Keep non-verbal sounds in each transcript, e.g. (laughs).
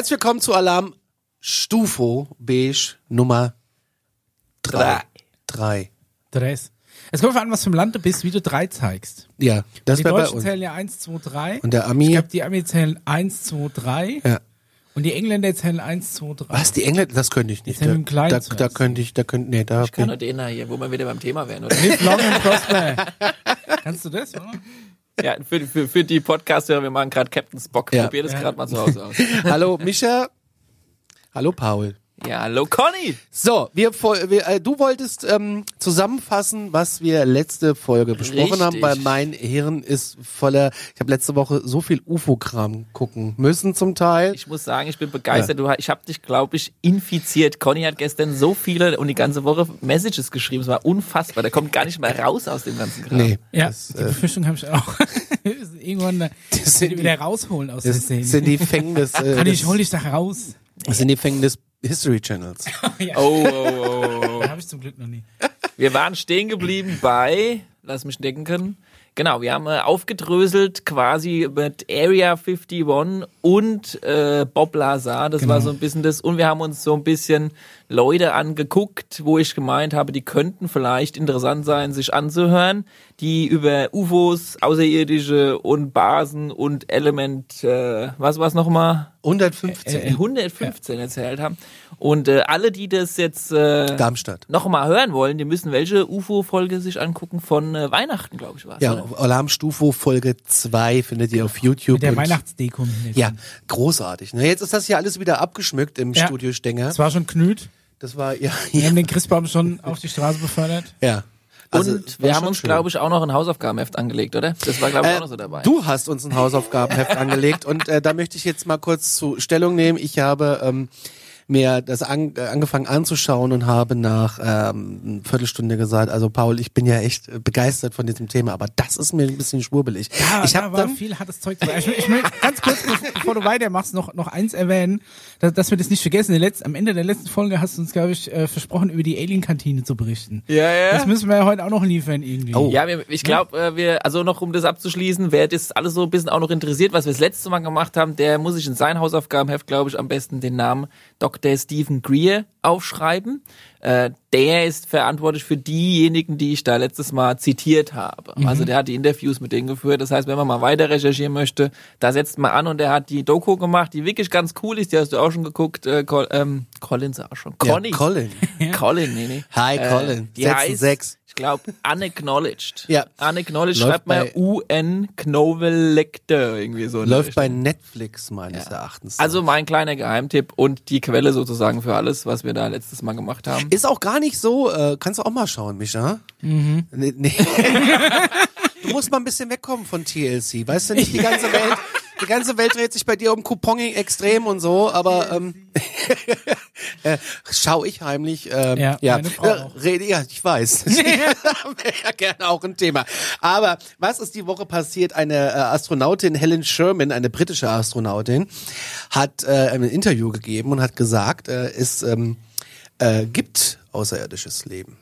Herzlich willkommen zu Alarm Stufo Beige Nummer 3. 3. Dress. Es kommt an, was für ein Land du bist, wie du drei zeigst. Ja, das Die wäre bei Deutschen uns. zählen ja 1, 2, 3. Und der Ich Ami. glaube, die Amis zählen 1, 2, 3. Ja. Und die Engländer zählen 1, 2, 3. Was, die Engländer? Das könnte ich nicht. Da, da, da könnte ich, da könnte, nee, da. Ich kann nur den da hier, wo wir wieder beim Thema wären, oder? Live long and prosper. Kannst du das, oder? (laughs) ja, für, für, für die Podcast-Hörer, wir machen gerade Captain Spock. Ja. Probier das Ja. gerade mal zu (laughs) Hause aus. Hallo Micha. Hallo Paul. Ja, hallo Conny. So, wir, wir äh, du wolltest ähm, zusammenfassen, was wir letzte Folge besprochen haben, Richtig. weil mein Hirn ist voller. Ich habe letzte Woche so viel UFO-Kram gucken müssen zum Teil. Ich muss sagen, ich bin begeistert. Du, ich habe dich, glaube ich, infiziert. Conny hat gestern so viele und die ganze Woche Messages geschrieben. Es war unfassbar. Der kommt gar nicht mehr raus aus dem ganzen Kram. Nee, Ja, das, die äh, Befürchtung habe ich auch. (laughs) Irgendwann äh, sind die- wieder rausholen aus das der Szene. sind die Fängen des, äh, Kann ich, hol dich da raus. das sind die Fängen des History Channels. (laughs) ja, Oh, oh, oh, oh. (laughs) habe ich zum Glück noch nie. Wir waren stehen geblieben bei, lass mich denken, genau, wir haben äh, aufgedröselt quasi mit Area 51 und äh, Bob Lazar, das Genau. war so ein bisschen das, und wir haben uns so ein bisschen Leute angeguckt, wo ich gemeint habe, die könnten vielleicht interessant sein, sich anzuhören, die über UFOs, Außerirdische und Basen und Element, äh, was war's nochmal? 115. Äh, 115 erzählt haben. Und äh, alle, die das jetzt äh, Darmstadt. noch mal hören wollen, die müssen welche UFO-Folge sich angucken von äh, Weihnachten, glaube ich, war es. Ja, Alarm Stufo Folge 2 findet ihr auf YouTube. Mit der Weihnachtsdeko. Hintergrund. Ja, großartig. Jetzt ist das hier alles wieder abgeschmückt im Ja. Studio Stenger. Das war schon Knüt. Das war, ja, Wir ja. haben den Christbaum schon auf die Straße befördert. ja. Also, und war wir haben schon uns, schön. glaube ich, auch noch ein Hausaufgabenheft angelegt, oder? Das war, glaube ich, auch noch so dabei. Du hast uns ein Hausaufgabenheft angelegt und äh, da möchte ich jetzt mal kurz zu Stellung nehmen. Ich habe ähm, mir das an, äh, angefangen anzuschauen und habe nach ähm, einer Viertelstunde gesagt, also Paul, ich bin ja echt begeistert von diesem Thema, aber das ist mir ein bisschen schwurbelig. Ja, ich da habe dann viel hartes Zeug dabei. Ich, will- ich will ganz kurz, be- bevor du weitermachst, noch, noch eins erwähnen, dass, dass wir das nicht vergessen. Letzten, am Ende der letzten Folge hast du uns, glaube ich, äh, versprochen, über die Alien-Kantine zu berichten. ja, ja. Das müssen wir ja heute auch noch liefern irgendwie. Oh. Ja, ich glaube, äh, wir, also noch um das abzuschließen, wer das alles so ein bisschen auch noch interessiert, was wir das letzte Mal gemacht haben, der muss sich in sein Hausaufgabenheft, glaube ich, am besten den Namen Dr der Stephen Greer aufschreiben. Äh, der ist verantwortlich für diejenigen, die ich da letztes Mal zitiert habe. Mhm. Also der hat die Interviews mit denen geführt. Das heißt, wenn man mal weiter recherchieren möchte, da setzt man an und der hat die Doku gemacht, die wirklich ganz cool ist. Die hast du auch schon geguckt. Äh, Col ähm, Colin sag schon. Conny. Ja, Colin. (laughs) Colin, nee, nee. Hi, äh, Colin. Äh, die 6 heißt, 6 glaube, unacknowledged. (laughs) Ja. Unacknowledged Läuft schreibt man bei- UN Knovelector irgendwie so. der Läuft bei. Netflix meines Erachtens. Also mein kleiner Geheimtipp und die Quelle sozusagen für alles, was wir da letztes Mal gemacht haben. Ist auch gar nicht so, äh, kannst du auch mal schauen, Micha. Mhm. Nee, nee. (laughs) du musst mal ein bisschen wegkommen von TLC. Weißt du nicht, die ganze Welt, die ganze Welt dreht sich bei dir um Couponing extrem und so, aber ähm, (laughs) (laughs) äh, schau ich heimlich. Ähm, Ja, ja, meine Frau Äh, rede, ja, ich weiß. Wäre (laughs) (laughs) ja gerne auch ein Thema. Aber was ist die Woche passiert? Eine äh, Astronautin, Helen Sherman, eine britische Astronautin, hat äh, ein Interview gegeben und hat gesagt, äh, es ähm, äh, gibt außerirdisches Leben.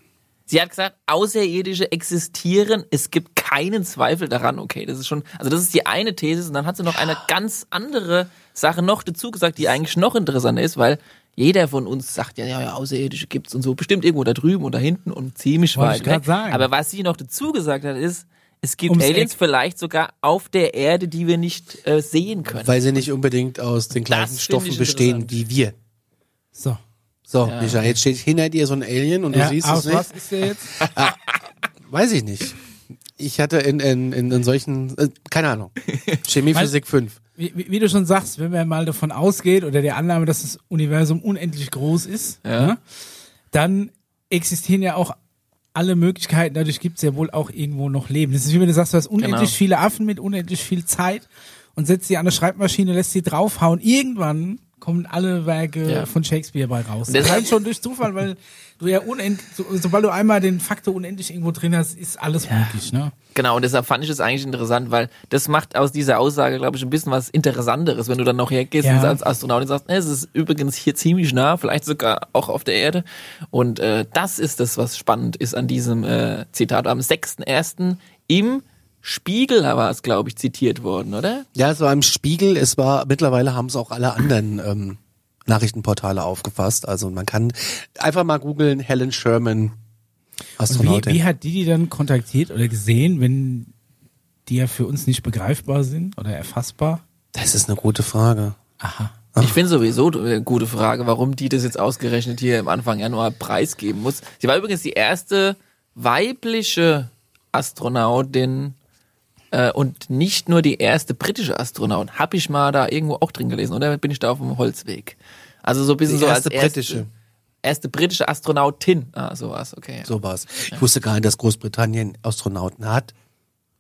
Sie hat gesagt, Außerirdische existieren, es gibt keinen Zweifel daran. Okay, das ist schon, also das ist die eine These und dann hat sie noch eine ganz andere Sache noch dazu gesagt, die eigentlich noch interessanter ist, weil jeder von uns sagt ja, ja, ja, Außerirdische gibt's und so, bestimmt irgendwo da drüben und da hinten und ziemlich Wollte weit ich weg. sagen. Aber was sie noch dazu gesagt hat, ist, es gibt Ums Aliens Eck. vielleicht sogar auf der Erde, die wir nicht äh, sehen können. Weil sie nicht unbedingt aus den gleichen Stoffen ich bestehen wie wir. So. So, Micha, jetzt steht hinter dir so ein Alien und du siehst aus es was nicht. ist der jetzt? (laughs) Weiß ich nicht. Ich hatte in, in, in, in solchen, äh, keine Ahnung, (laughs) Chemie, Physik 5. Wie, wie wie du schon sagst, wenn man mal davon ausgeht oder der Annahme, dass das Universum unendlich groß ist, Ja. ne, dann existieren ja auch alle Möglichkeiten, dadurch gibt es ja wohl auch irgendwo noch Leben. Das ist wie wenn du sagst, du hast unendlich Genau. viele Affen mit unendlich viel Zeit und setzt sie an eine Schreibmaschine, lässt sie draufhauen. Irgendwann kommen alle Werke Ja. von Shakespeare bei raus. Das ist schon durch Zufall, weil du ja unendlich, so, sobald du einmal den Faktor unendlich irgendwo drin hast, ist alles möglich, ne? Genau, und deshalb fand ich es eigentlich interessant, weil das macht aus dieser Aussage, glaube ich, ein bisschen was Interessanteres, wenn du dann noch hergehst Ja. und als Astronaut und sagst, "Ne, es ist übrigens hier ziemlich nah, vielleicht sogar auch auf der Erde. Und äh, das ist das, was spannend ist an diesem äh, Zitat. Am 6.1. im Spiegel war es, glaube ich, zitiert worden, oder? Ja, es war im Spiegel, es war, mittlerweile haben es auch alle anderen ähm, Nachrichtenportale aufgefasst. Also man kann einfach mal googeln, Helen Sherman, Und wie, Astronautin. wie hat die die dann kontaktiert oder gesehen, wenn die ja für uns nicht begreifbar sind oder erfassbar? das ist eine gute Frage. Aha. Ich finde sowieso eine gute Frage, warum die das jetzt ausgerechnet hier im Anfang Januar preisgeben muss. Sie war übrigens die erste weibliche Astronautin äh, und nicht nur die erste britische Astronaut. Hab ich mal da irgendwo auch drin gelesen, oder bin ich da auf dem Holzweg? Also so ein bisschen Die so erste als erste britische. erste britische Astronautin. Ah, sowas, okay. So war's. Ich wusste gar nicht, dass Großbritannien Astronauten hat.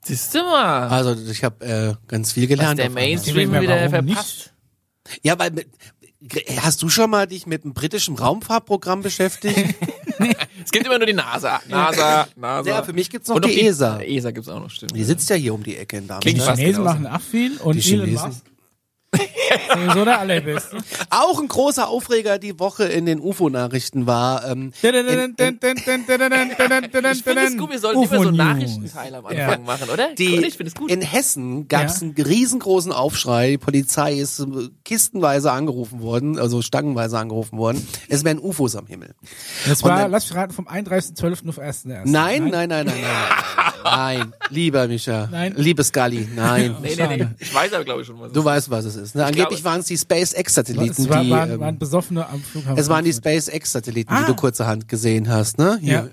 Siehst du mal, Also ich habe äh, ganz viel was gelernt. der auf einmal. Mainstream Ja, wieder warum verpasst. Ja, weil mit, hast du schon mal dich mit einem britischen Raumfahrtprogramm beschäftigt? (laughs) (laughs) Es gibt immer nur die NASA. NASA, NASA. Ja, für mich gibt's noch Und die ESA. ESA gibt's auch noch, stimmt. Die sitzt ja hier um die Ecke in Darmstadt. Die Chinesen genauso. machen auch viel und Die Elon Chinesen. Musk. (laughs) Sowieso der allerbeste. Auch ein großer Aufreger die Woche in den UFO-Nachrichten war. Ähm, Ich finde es gut, wir sollten immer so UFO-News. Nachrichtenteile am Anfang Ja. machen, oder? die? Ich finde es gut. In Hessen gab es Ja. einen riesengroßen Aufschrei. Die Polizei ist äh, kistenweise angerufen worden, also stangenweise angerufen worden. Es wären UFOs am Himmel. Das war, dann- lass mich raten, vom 31.12. auf 1.1. Nein, nein, nein, nein, nein. Nein, nein. (laughs) lieber Micha. Nein. Liebe Scully, nein. nee, nee, nee. Ich weiß aber, glaube ich, schon, was Du weißt, was es ist. Ne? Angeblich waren es die SpaceX-Satelliten, Es war, die. waren, ähm, waren Besoffene am Flughafen. es waren die. SpaceX-Satelliten, Ah. die du kurzerhand gesehen hast, ne? Ja. Hier.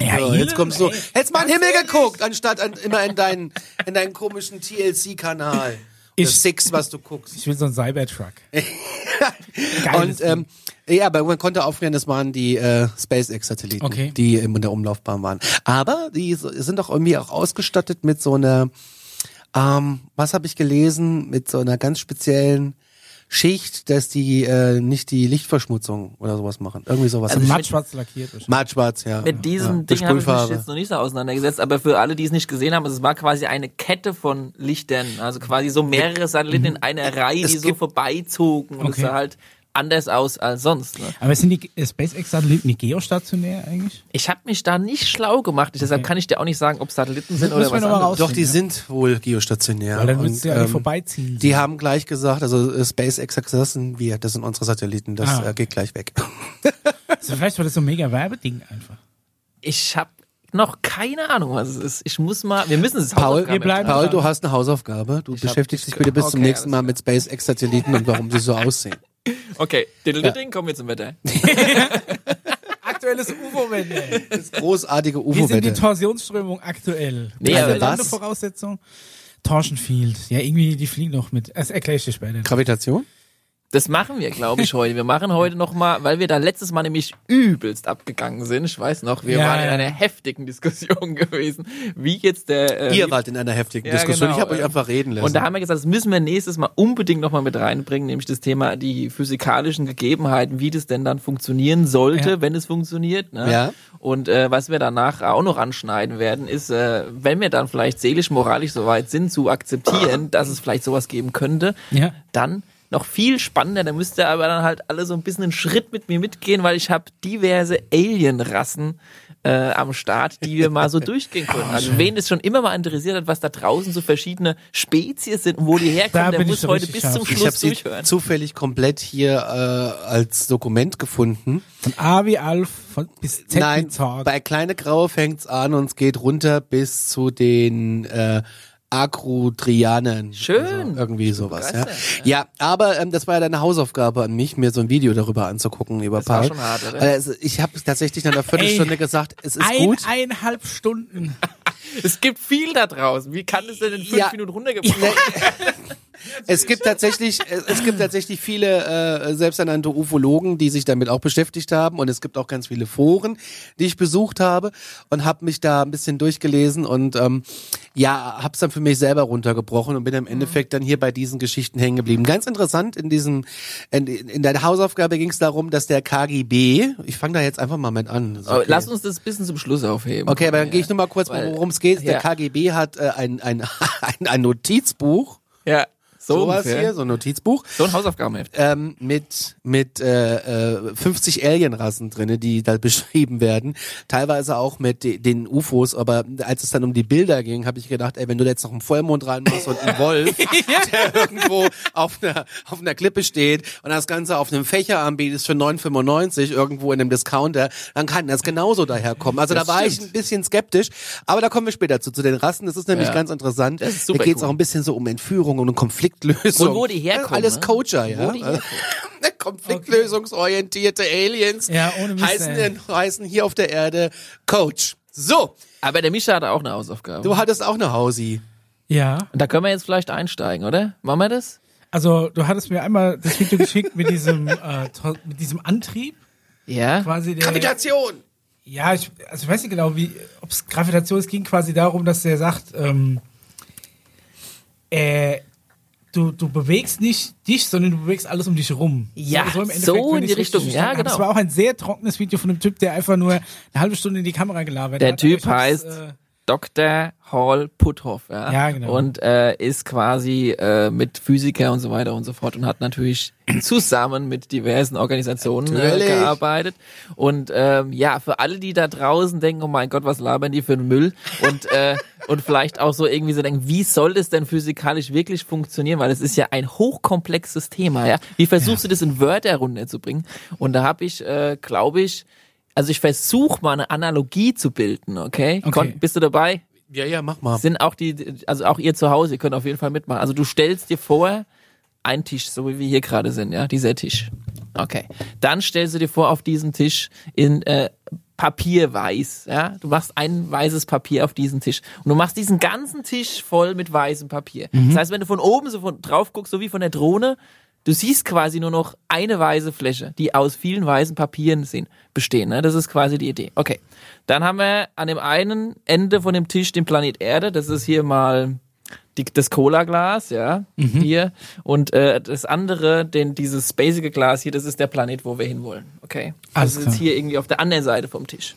Ja, Ja, jetzt kommst du. ey. Hättest mal in den Himmel geguckt, anstatt an, immer in deinen, in deinen komischen TLC-Kanal. Ich- Six, was du guckst. Ich will so einen Cybertruck. (laughs) Und ähm, ja, aber man konnte aufklären, das waren die äh, SpaceX-Satelliten, Okay. die in der Umlaufbahn waren. Aber die sind doch irgendwie auch ausgestattet mit so einer, ähm, was habe ich gelesen, mit so einer ganz speziellen Schicht, dass die äh, nicht die Lichtverschmutzung oder sowas machen. Irgendwie sowas. Also Also mit- matt schwarz lackiert. Mattschwarz, ja. Mit diesem ja, Ding habe ich mich jetzt noch nicht so auseinandergesetzt, aber für alle, die es nicht gesehen haben, es war quasi eine Kette von Lichtern, also quasi so mehrere Satelliten in einer Reihe, die so vorbeizogen und es sah halt anders aus als sonst. Ne? Aber sind die äh, SpaceX-Satelliten die geostationär eigentlich? Ich habe mich da nicht schlau gemacht, deshalb Okay. kann ich dir auch nicht sagen, ob Satelliten sind Müssen oder was anderes. Doch, die Ja. sind wohl geostationär. Weil dann Und, würdest du ja ähm, vorbeiziehen. Die haben gleich gesagt, also äh, SpaceX hat gesagt, das sind wir, das sind unsere Satelliten, das Ah. äh, geht gleich weg. (laughs) also vielleicht war das so ein mega Werbeding einfach. Ich habe noch keine Ahnung, was es ist. Ich muss mal, wir müssen es Paul, wir bleiben Paul, du hast eine Hausaufgabe. Du Ich beschäftigst dich bitte bis zum Okay, nächsten Mal mit SpaceX-Satelliten und warum sie so aussehen. Okay, Diddle-Ding, kommen wir zum Wetter. (laughs) Aktuelles UFO-Wende. Das großartige Wie sind die. Torsionsströmung aktuell? Nee, eine was? Voraussetzung? Torsionfield. Ja, irgendwie, die fliegen noch mit. Das erkläre ich dir später. Gravitation? Das machen wir, glaube ich, heute. Wir machen heute nochmal, weil wir da letztes Mal nämlich übelst abgegangen sind. Ich weiß noch, wir Ja, waren in ja. einer heftigen Diskussion (laughs) gewesen, wie jetzt der... Äh, Ihr wart in einer heftigen Ja, Diskussion. genau, ich habe euch einfach reden lassen. Und da haben wir gesagt, das müssen wir nächstes Mal unbedingt nochmal mit reinbringen, nämlich das Thema die physikalischen Gegebenheiten, wie das denn dann funktionieren sollte, wenn es funktioniert. Ne? Ja. Und äh, was wir danach auch noch anschneiden werden, ist, äh, wenn wir dann vielleicht seelisch, moralisch soweit sind, zu akzeptieren, (coughs) dass es vielleicht sowas geben könnte, Ja. dann noch viel spannender, da müsst ihr aber dann halt alle so ein bisschen einen Schritt mit mir mitgehen, weil ich habe diverse Alien-Rassen äh, am Start, die wir mal so (laughs) durchgehen können. Also wen es schon immer mal interessiert hat, was da draußen so verschiedene Spezies sind und wo die Da herkommen, der ich muss so heute bis zum scharf. ich Schluss habe sie durchhören. zufällig komplett hier äh, als Dokument gefunden. Von A wie Alf von, bis Z Nein, wie Zorg. bei Kleine Graue fängt's an und es geht runter bis zu den äh, Akrudrianern. Schön. Also irgendwie sowas. Ja, ja aber ähm, das war ja deine Hausaufgabe an mich, mir so ein Video darüber anzugucken über Das war Paul. schon hart, oder? Also ich habe tatsächlich nach einer Viertelstunde gesagt, es ist Ein, gut. eineinhalb Stunden. (laughs) Es gibt viel da draußen. Wie kann es denn in fünf Ja. Minuten runtergebrochen (laughs) (laughs) Es gibt tatsächlich, es gibt tatsächlich viele äh, selbsternannte Ufologen, die sich damit auch beschäftigt haben und es gibt auch ganz viele Foren, die ich besucht habe und habe mich da ein bisschen durchgelesen und ähm, ja, hab's dann für mich selber runtergebrochen und bin im Endeffekt dann hier bei diesen Geschichten hängen geblieben. Ganz interessant in diesem in, in der Hausaufgabe ging es darum, dass der KGB, ich fange da jetzt einfach mal mit an. Okay. Lass uns das bisschen zum Schluss aufheben. Okay, aber dann gehe ich nur mal kurz, worum es geht. Der ja. KGB hat äh, ein, ein, (laughs) ein, ein Notizbuch Ja, So sowas ungefähr. hier, so ein Notizbuch. So ein Hausaufgabenheft. ähm, mit mit äh, äh, 50 Alienrassen drinne, die da (laughs) beschrieben werden. Teilweise auch mit de den UFOs, aber als es dann um die Bilder ging, habe ich gedacht, ey, wenn du da jetzt noch einen Vollmond reinmachst und einen (laughs) Wolf, der irgendwo auf einer auf einer Klippe steht und das Ganze auf einem Fächer anbietest für 9,95 irgendwo in einem Discounter, dann kann das genauso daherkommen. Also Das da war ich stimmt. ein bisschen skeptisch, aber da kommen wir später zu, zu den Rassen. Das ist nämlich Ja. ganz interessant. Das ist super da geht es cool. auch ein bisschen so um Entführung und um Konfliktlösung. Und wo die herkommen, Alles ne? Coacher, ja. Wo die herkommen. (laughs) Konfliktlösungsorientierte Aliens Ja, ohne heißen, heißen hier auf der Erde Coach. So, Aber der Mischa hatte auch eine Hausaufgabe. du hattest auch eine Hausi. Ja. Und da können wir jetzt vielleicht einsteigen, oder? Machen wir das? Also du hattest mir einmal das Video geschickt mit diesem (laughs) äh, mit diesem Antrieb Ja. quasi der Gravitation. Ja, ich, also ich weiß nicht genau, wie, ob es Gravitation, es ging quasi darum, dass der sagt, ähm, äh, du, du bewegst nicht dich, sondern du bewegst alles um dich rum. Ja, so wenn in die Richtung, ja, genau. Es war auch ein sehr trockenes Video von einem Typ, der einfach nur eine halbe Stunde in die Kamera gelabert Der hat. Typ ich hab's, heißt äh, Dr. Hall Puthoff, ja. Ja, genau. Und äh, ist quasi äh, mit Physiker und so weiter und so fort und hat natürlich zusammen mit diversen Organisationen äh, gearbeitet. Und ähm, ja, für alle, die da draußen denken, oh mein Gott, was labern die für einen Müll? Und äh, (laughs) und vielleicht auch so irgendwie so denken, wie soll das denn physikalisch wirklich funktionieren? Weil es ist ja ein hochkomplexes Thema, ja. Wie versuchst du das in Wörter runterzubringen? Und da habe ich, äh, glaube ich, also ich versuche mal eine Analogie zu bilden, okay? Okay. Kon bist du dabei? Ja, ja, mach mal. Sind auch die, also auch ihr zu Hause, ihr könnt auf jeden Fall mitmachen. Also du stellst dir vor, ein Tisch, so wie wir hier gerade sind, ja, dieser Tisch. Okay. Dann stellst du dir vor, auf diesem Tisch in äh, Papier weiß, ja. Du machst ein weißes Papier auf diesen Tisch und du machst diesen ganzen Tisch voll mit weißem Papier. Das heißt, wenn du von oben so von drauf guckst, so wie von der Drohne, du siehst quasi nur noch eine weiße Fläche, die aus vielen weißen Papieren sind, bestehen. Ne? Das ist quasi die Idee. Okay. Dann haben wir an dem einen Ende von dem Tisch den Planet Erde. Das ist hier mal die, das Cola-Glas, ja, hier. Und äh, das andere, den, dieses spacige Glas hier, das ist der Planet, wo wir hinwollen. Okay. Alles das ist jetzt hier irgendwie auf der anderen Seite vom Tisch.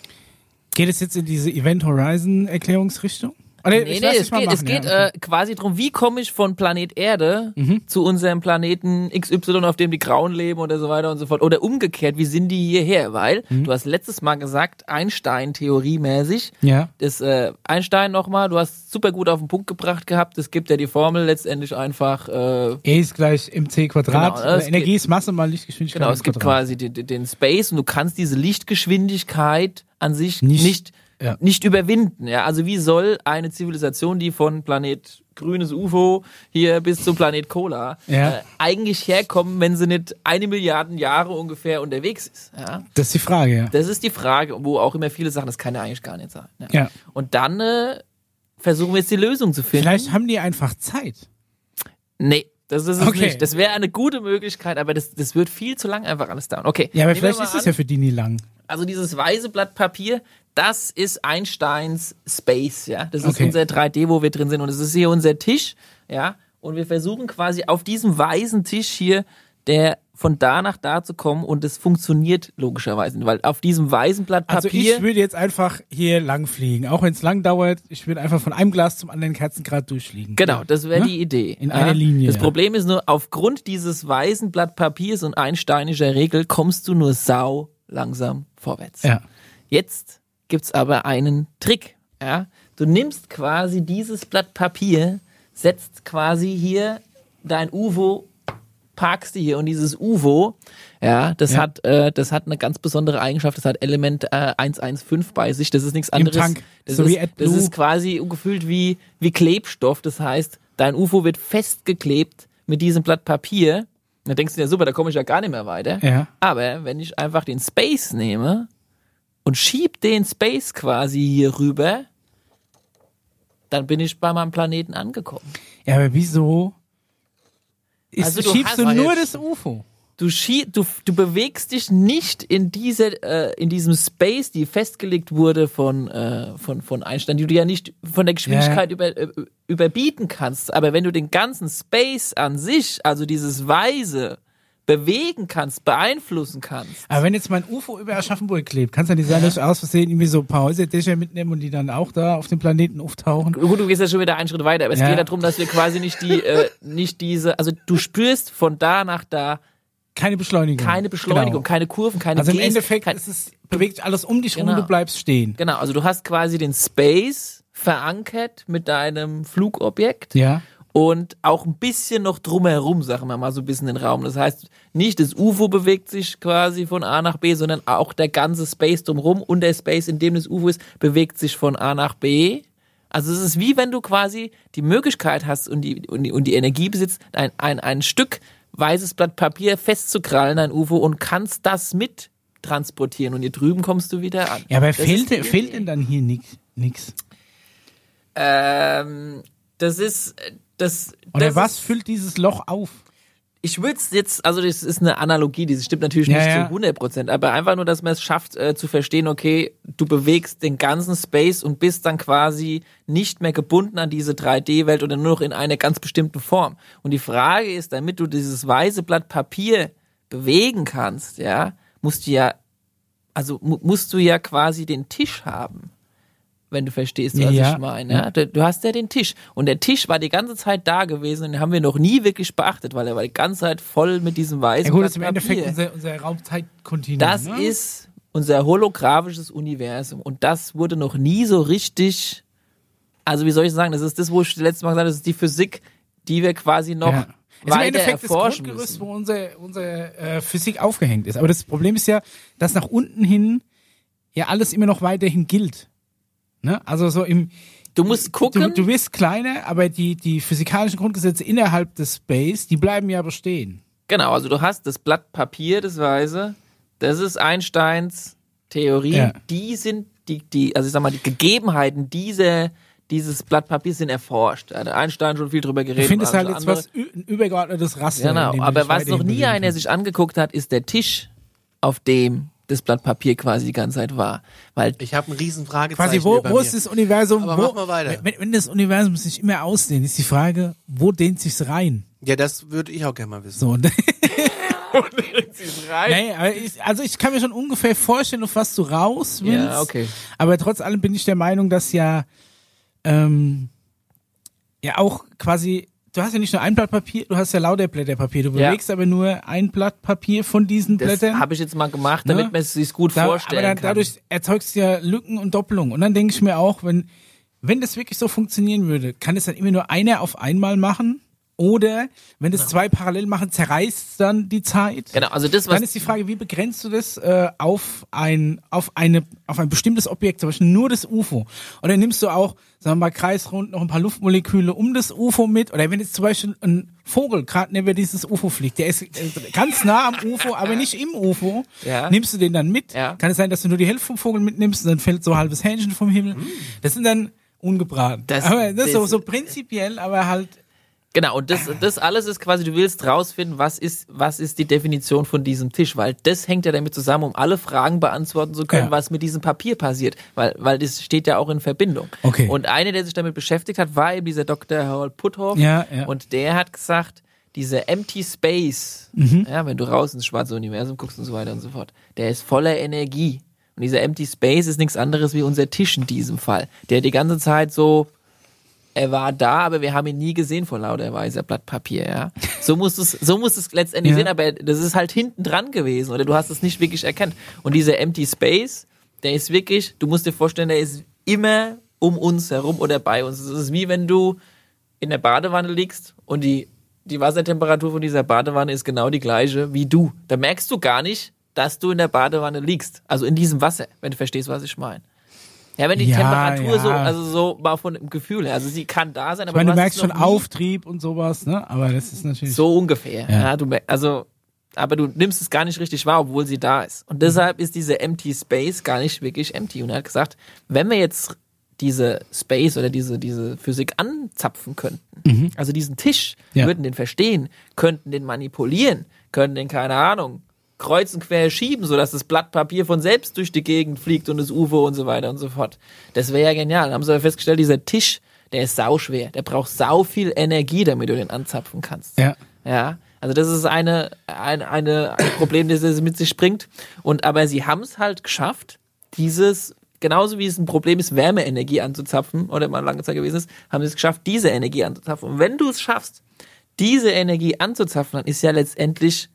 Geht es jetzt in diese Event Horizon Erklärungsrichtung? Oder, Nee, nee, dich es geht, es machen, geht ja, okay. äh, quasi drum, wie komme ich von Planet Erde zu unserem Planeten XY, auf dem die Grauen leben oder so weiter und so fort. Oder umgekehrt, wie sind die hierher? Weil, du hast letztes Mal gesagt, Einstein-Theorie-mäßig, Ja. das äh, Einstein nochmal, du hast super gut auf den Punkt gebracht gehabt, es gibt ja die Formel letztendlich einfach, äh, E ist gleich mc Quadrat. Genau, Äh, Energie geht- ist Masse mal Lichtgeschwindigkeit. Genau, es gibt Quadrat. quasi den, den Space und du kannst diese Lichtgeschwindigkeit an sich Nicht- nicht, nicht, ja. überwinden. Ja? Also wie soll eine Zivilisation, die von Planet grünes UFO hier bis zum Planet Cola Ja. äh, eigentlich herkommen, wenn sie nicht eine Milliarden Jahre ungefähr unterwegs ist? Ja? Das ist die Frage, ja. Das ist die Frage, wo auch immer viele sagen, das kann ja eigentlich gar nicht sein. Ja. Und dann äh, versuchen wir jetzt die Lösung zu finden. Vielleicht haben die einfach Zeit. Nee, das ist es Okay. nicht. Das wäre eine gute Möglichkeit, aber das, das wird viel zu lang einfach alles dauern. Okay. Ja, aber vielleicht ist es ja für die nie lang. Also dieses weiße Blatt Papier, das ist Einsteins Space, ja. Das ist Okay. unser 3D, wo wir drin sind. Und es ist hier unser Tisch, ja. Und wir versuchen quasi auf diesem weißen Tisch hier, der von da nach da zu kommen und es funktioniert logischerweise, weil auf diesem weißen Blatt Also Papier ich würde jetzt einfach hier lang fliegen, auch wenn es lang dauert. Ich würde einfach von einem Glas zum anderen Kerzengrad durchfliegen. Genau, das wäre Ja? die Idee. In einer Linie, Das ja. Problem ist nur, aufgrund dieses weißen Blatt Papiers und einsteinischer Regel kommst du nur sau langsam vorwärts. Ja. Jetzt gibt's aber einen Trick. Ja? Du nimmst quasi dieses Blatt Papier, setzt quasi hier dein UFO, parkst du hier und dieses UFO, ja, das Ja. hat, äh, das hat eine ganz besondere Eigenschaft. Das hat Element äh, 115 bei sich. Das ist nichts anderes. Tank. Das, So wie ist, AdBlue. das ist quasi gefühlt wie wie Klebstoff. Das heißt, dein UFO wird festgeklebt mit diesem Blatt Papier. Da denkst du dir, super, da komme ich ja gar nicht mehr weiter. Ja. Aber wenn ich einfach den Space nehme und schieb den Space quasi hier rüber, dann bin ich bei meinem Planeten angekommen. Ja, aber wieso ist, Also du schiebst du nur das UFO? Du, schie du, du bewegst dich nicht in dieser, äh, in diesem Space, die festgelegt wurde von, äh, von, von Einstein, die du ja nicht von der Geschwindigkeit über, äh, überbieten kannst. Aber wenn du den ganzen Space an sich, also dieses Weise, bewegen kannst, beeinflussen kannst. Aber wenn jetzt mein UFO über Aschaffenburg klebt, kann es ja nicht sein, dass ich aus Versehen irgendwie so ein paar Häuserdächer mitnehme und die dann auch da auf dem Planeten auftauchen? Gut, du gehst ja schon wieder einen Schritt weiter, aber es Ja. geht darum, dass wir quasi nicht die, äh, nicht diese, also du spürst von da nach da Keine Beschleunigung. keine Beschleunigung, Genau. keine Kurven, keine Also im Gs, Endeffekt kein, es, bewegt alles um dich rum, Genau. du bleibst stehen. Genau, also du hast quasi den Space verankert mit deinem Flugobjekt. Ja. Und auch ein bisschen noch drumherum, sagen wir mal, so ein bisschen den Raum. Das heißt, nicht das UFO bewegt sich quasi von A nach B, sondern auch der ganze Space drumherum und der Space, in dem das UFO ist, bewegt sich von A nach B. Also es ist wie wenn du quasi die Möglichkeit hast und die, und die, und die Energie besitzt, ein, ein, ein Stück weißes Blatt Papier festzukrallen, ein UFO, und kannst das mit transportieren und hier drüben kommst du wieder an. Ja, aber Das fehlt, ist- fehlt denn dann hier nix? nix? Ähm, das ist das. Oder das was Ist, füllt dieses Loch auf? ich würde es jetzt, also das ist eine Analogie, die stimmt natürlich Ja, nicht ja. zu 100 Prozent, aber einfach nur, dass man es schafft äh, zu verstehen, okay, du bewegst den ganzen Space und bist dann quasi nicht mehr gebunden an diese 3D-Welt oder nur noch in einer ganz bestimmten Form. Und die Frage ist, damit du dieses weiße Blatt Papier bewegen kannst, ja, musst du ja, also mu musst du ja quasi den Tisch haben. Wenn du verstehst, was Ja. ich meine. Ja? Du, du hast ja den Tisch. Und der Tisch war die ganze Zeit da gewesen und den haben wir noch nie wirklich beachtet, weil er war die ganze Zeit voll mit diesem weißen Ja gut, das ist im Endeffekt unser, unser Raumzeitkontinuum. Das ne? ist unser holographisches Universum. Und das wurde noch nie so richtig, also wie soll ich sagen, das ist das, wo ich das letzte Mal gesagt habe, das ist die Physik, die wir quasi noch Ja. Ist im Endeffekt das Grundgerüst, müssen. wo unsere, unsere äh, Physik aufgehängt ist. Aber das Problem ist ja, dass nach unten hin ja alles immer noch weiterhin gilt. Ne? Also so im Du musst gucken, du, du wirst kleiner, aber die, die physikalischen Grundgesetze innerhalb des Space, die bleiben ja bestehen. Genau, also du hast das Blatt Papier, das Weiße, das ist Einsteins Theorie. Ja. Die sind, die, die, also ich sag mal, die Gegebenheiten dieser, dieses Blatt Papier sind erforscht. Da hat Einstein schon viel drüber geredet. findest und halt andere. jetzt was, ein übergeordnetes Raster. Genau, aber was noch nie einer sich angeguckt hat, ist der Tisch, auf dem das Blatt Papier quasi die ganze Zeit war. Weil Ich habe ein riesen Fragezeichen Quasi, wo, wo ist das Universum? Aber wo, mach mal weiter. Wenn, wenn das Universum sich immer ausdehnt, ist die Frage, wo dehnt sich's rein? Ja, das würde ich auch gerne mal wissen. So, (laughs) und rein. nee, aber ich, also ich kann mir schon ungefähr vorstellen, auf was du raus willst. Ja, okay. Aber trotz allem bin ich der Meinung, dass ja, ähm, ja auch quasi, du hast ja nicht nur ein Blatt Papier, du hast ja lauter Blätter Papier. Du Ja. bewegst aber nur ein Blatt Papier von diesen Das Blättern. habe ich jetzt mal gemacht, damit Ne? man es sich gut Da, vorstellen aber dann, kann. dadurch erzeugst du ja Lücken und Doppelungen. Und dann denke ich mir auch, wenn, wenn das wirklich so funktionieren würde, kann es dann immer nur einer auf einmal machen? Oder wenn das zwei parallel machen, zerreißt dann die Zeit? genau, also das, was Dann ist die Frage, wie begrenzt du das äh, auf ein auf eine auf ein bestimmtes Objekt, zum Beispiel nur das UFO? Oder nimmst du auch, sagen wir mal, kreisrund noch ein paar Luftmoleküle um das UFO mit? Oder wenn jetzt zum Beispiel ein Vogel gerade neben dieses UFO fliegt, der ist äh, ganz nah am UFO, aber nicht im UFO, Ja. nimmst du den dann mit? Ja. Kann es sein, dass du nur die Hälfte vom Vogel mitnimmst und dann fällt so ein halbes Hähnchen vom Himmel? Das sind dann ungebraten. Das- aber das ist so, das- so prinzipiell, aber halt Genau, und das, das alles ist quasi, du willst rausfinden, was ist, was ist die Definition von diesem Tisch, weil das hängt ja damit zusammen, um alle Fragen beantworten zu können, Ja. was mit diesem Papier passiert, weil, weil das steht ja auch in Verbindung. Okay. Und einer, der sich damit beschäftigt hat, war eben dieser Dr. Harold Puthoff. Ja, ja. Und der hat gesagt, dieser Empty Space, Mhm. ja, wenn du raus ins schwarze Universum guckst und so weiter und so fort, der ist voller Energie. Und dieser Empty Space ist nichts anderes wie unser Tisch in diesem Fall, der die ganze Zeit so er war da, aber wir haben ihn nie gesehen vor lauter weißer Blatt Papier, ja. So musst du es, so musst du es letztendlich Ja. sehen, aber das ist halt hinten dran gewesen oder du hast es nicht wirklich erkannt. Und dieser Empty Space, der ist wirklich, du musst dir vorstellen, der ist immer um uns herum oder bei uns. Es ist wie wenn du in der Badewanne liegst und die, die Wassertemperatur von dieser Badewanne ist genau die gleiche wie du. Da merkst du gar nicht, dass du in der Badewanne liegst. Also in diesem Wasser, wenn du verstehst, was ich meine. Ja, wenn die Ja, Temperatur ja. so, also so mal von dem Gefühl her, also sie kann da sein, ich aber meine, du merkst schon Auftrieb und sowas, ne? Aber das ist natürlich so ungefähr. Ja. Du, also, aber du nimmst es gar nicht richtig wahr, obwohl sie da ist. Und deshalb ist diese Empty Space gar nicht wirklich empty. Und er hat gesagt, wenn wir jetzt diese Space oder diese, diese Physik anzapfen könnten, also diesen Tisch, Ja. würden den verstehen, könnten den manipulieren, könnten den, keine Ahnung, kreuz und quer schieben, sodass das Blatt Papier von selbst durch die Gegend fliegt und das UFO und so weiter und so fort. Das wäre ja genial. Dann haben sie aber festgestellt, dieser Tisch, der ist sauschwer. Der braucht sau viel Energie, damit du den anzapfen kannst. Ja. Ja, Also das ist eine, ein, eine, ein Problem, das es mit sich bringt. Und aber sie haben es halt geschafft, dieses, genauso wie es ein Problem ist, Wärmeenergie anzuzapfen, oder mal lange Zeit gewesen ist, haben sie es geschafft, diese Energie anzuzapfen. Und wenn du es schaffst, diese Energie anzuzapfen, dann ist ja letztendlich,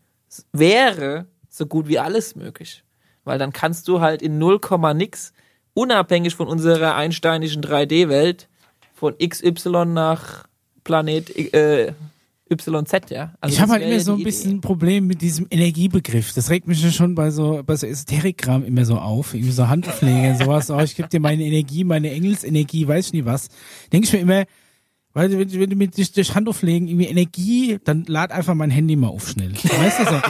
wäre so gut wie alles möglich. Weil dann kannst du halt in 0, nix, unabhängig von unserer einsteinischen 3D-Welt, von XY nach Planet äh, YZ, ja. Also ich habe halt immer so ein bisschen Idee. ein Problem mit diesem Energiebegriff. Das regt mich ja schon bei so, bei so Esoterikkram immer so auf. Irgendwie so Handpflege und sowas. Oh, ich gebe dir meine Energie, meine Engelsenergie, weiß ich nie was. Denke ich mir immer, weil wenn, wenn du mit durch, durch Handauflegen irgendwie Energie, dann lad einfach mein Handy mal auf schnell. Weißt du so?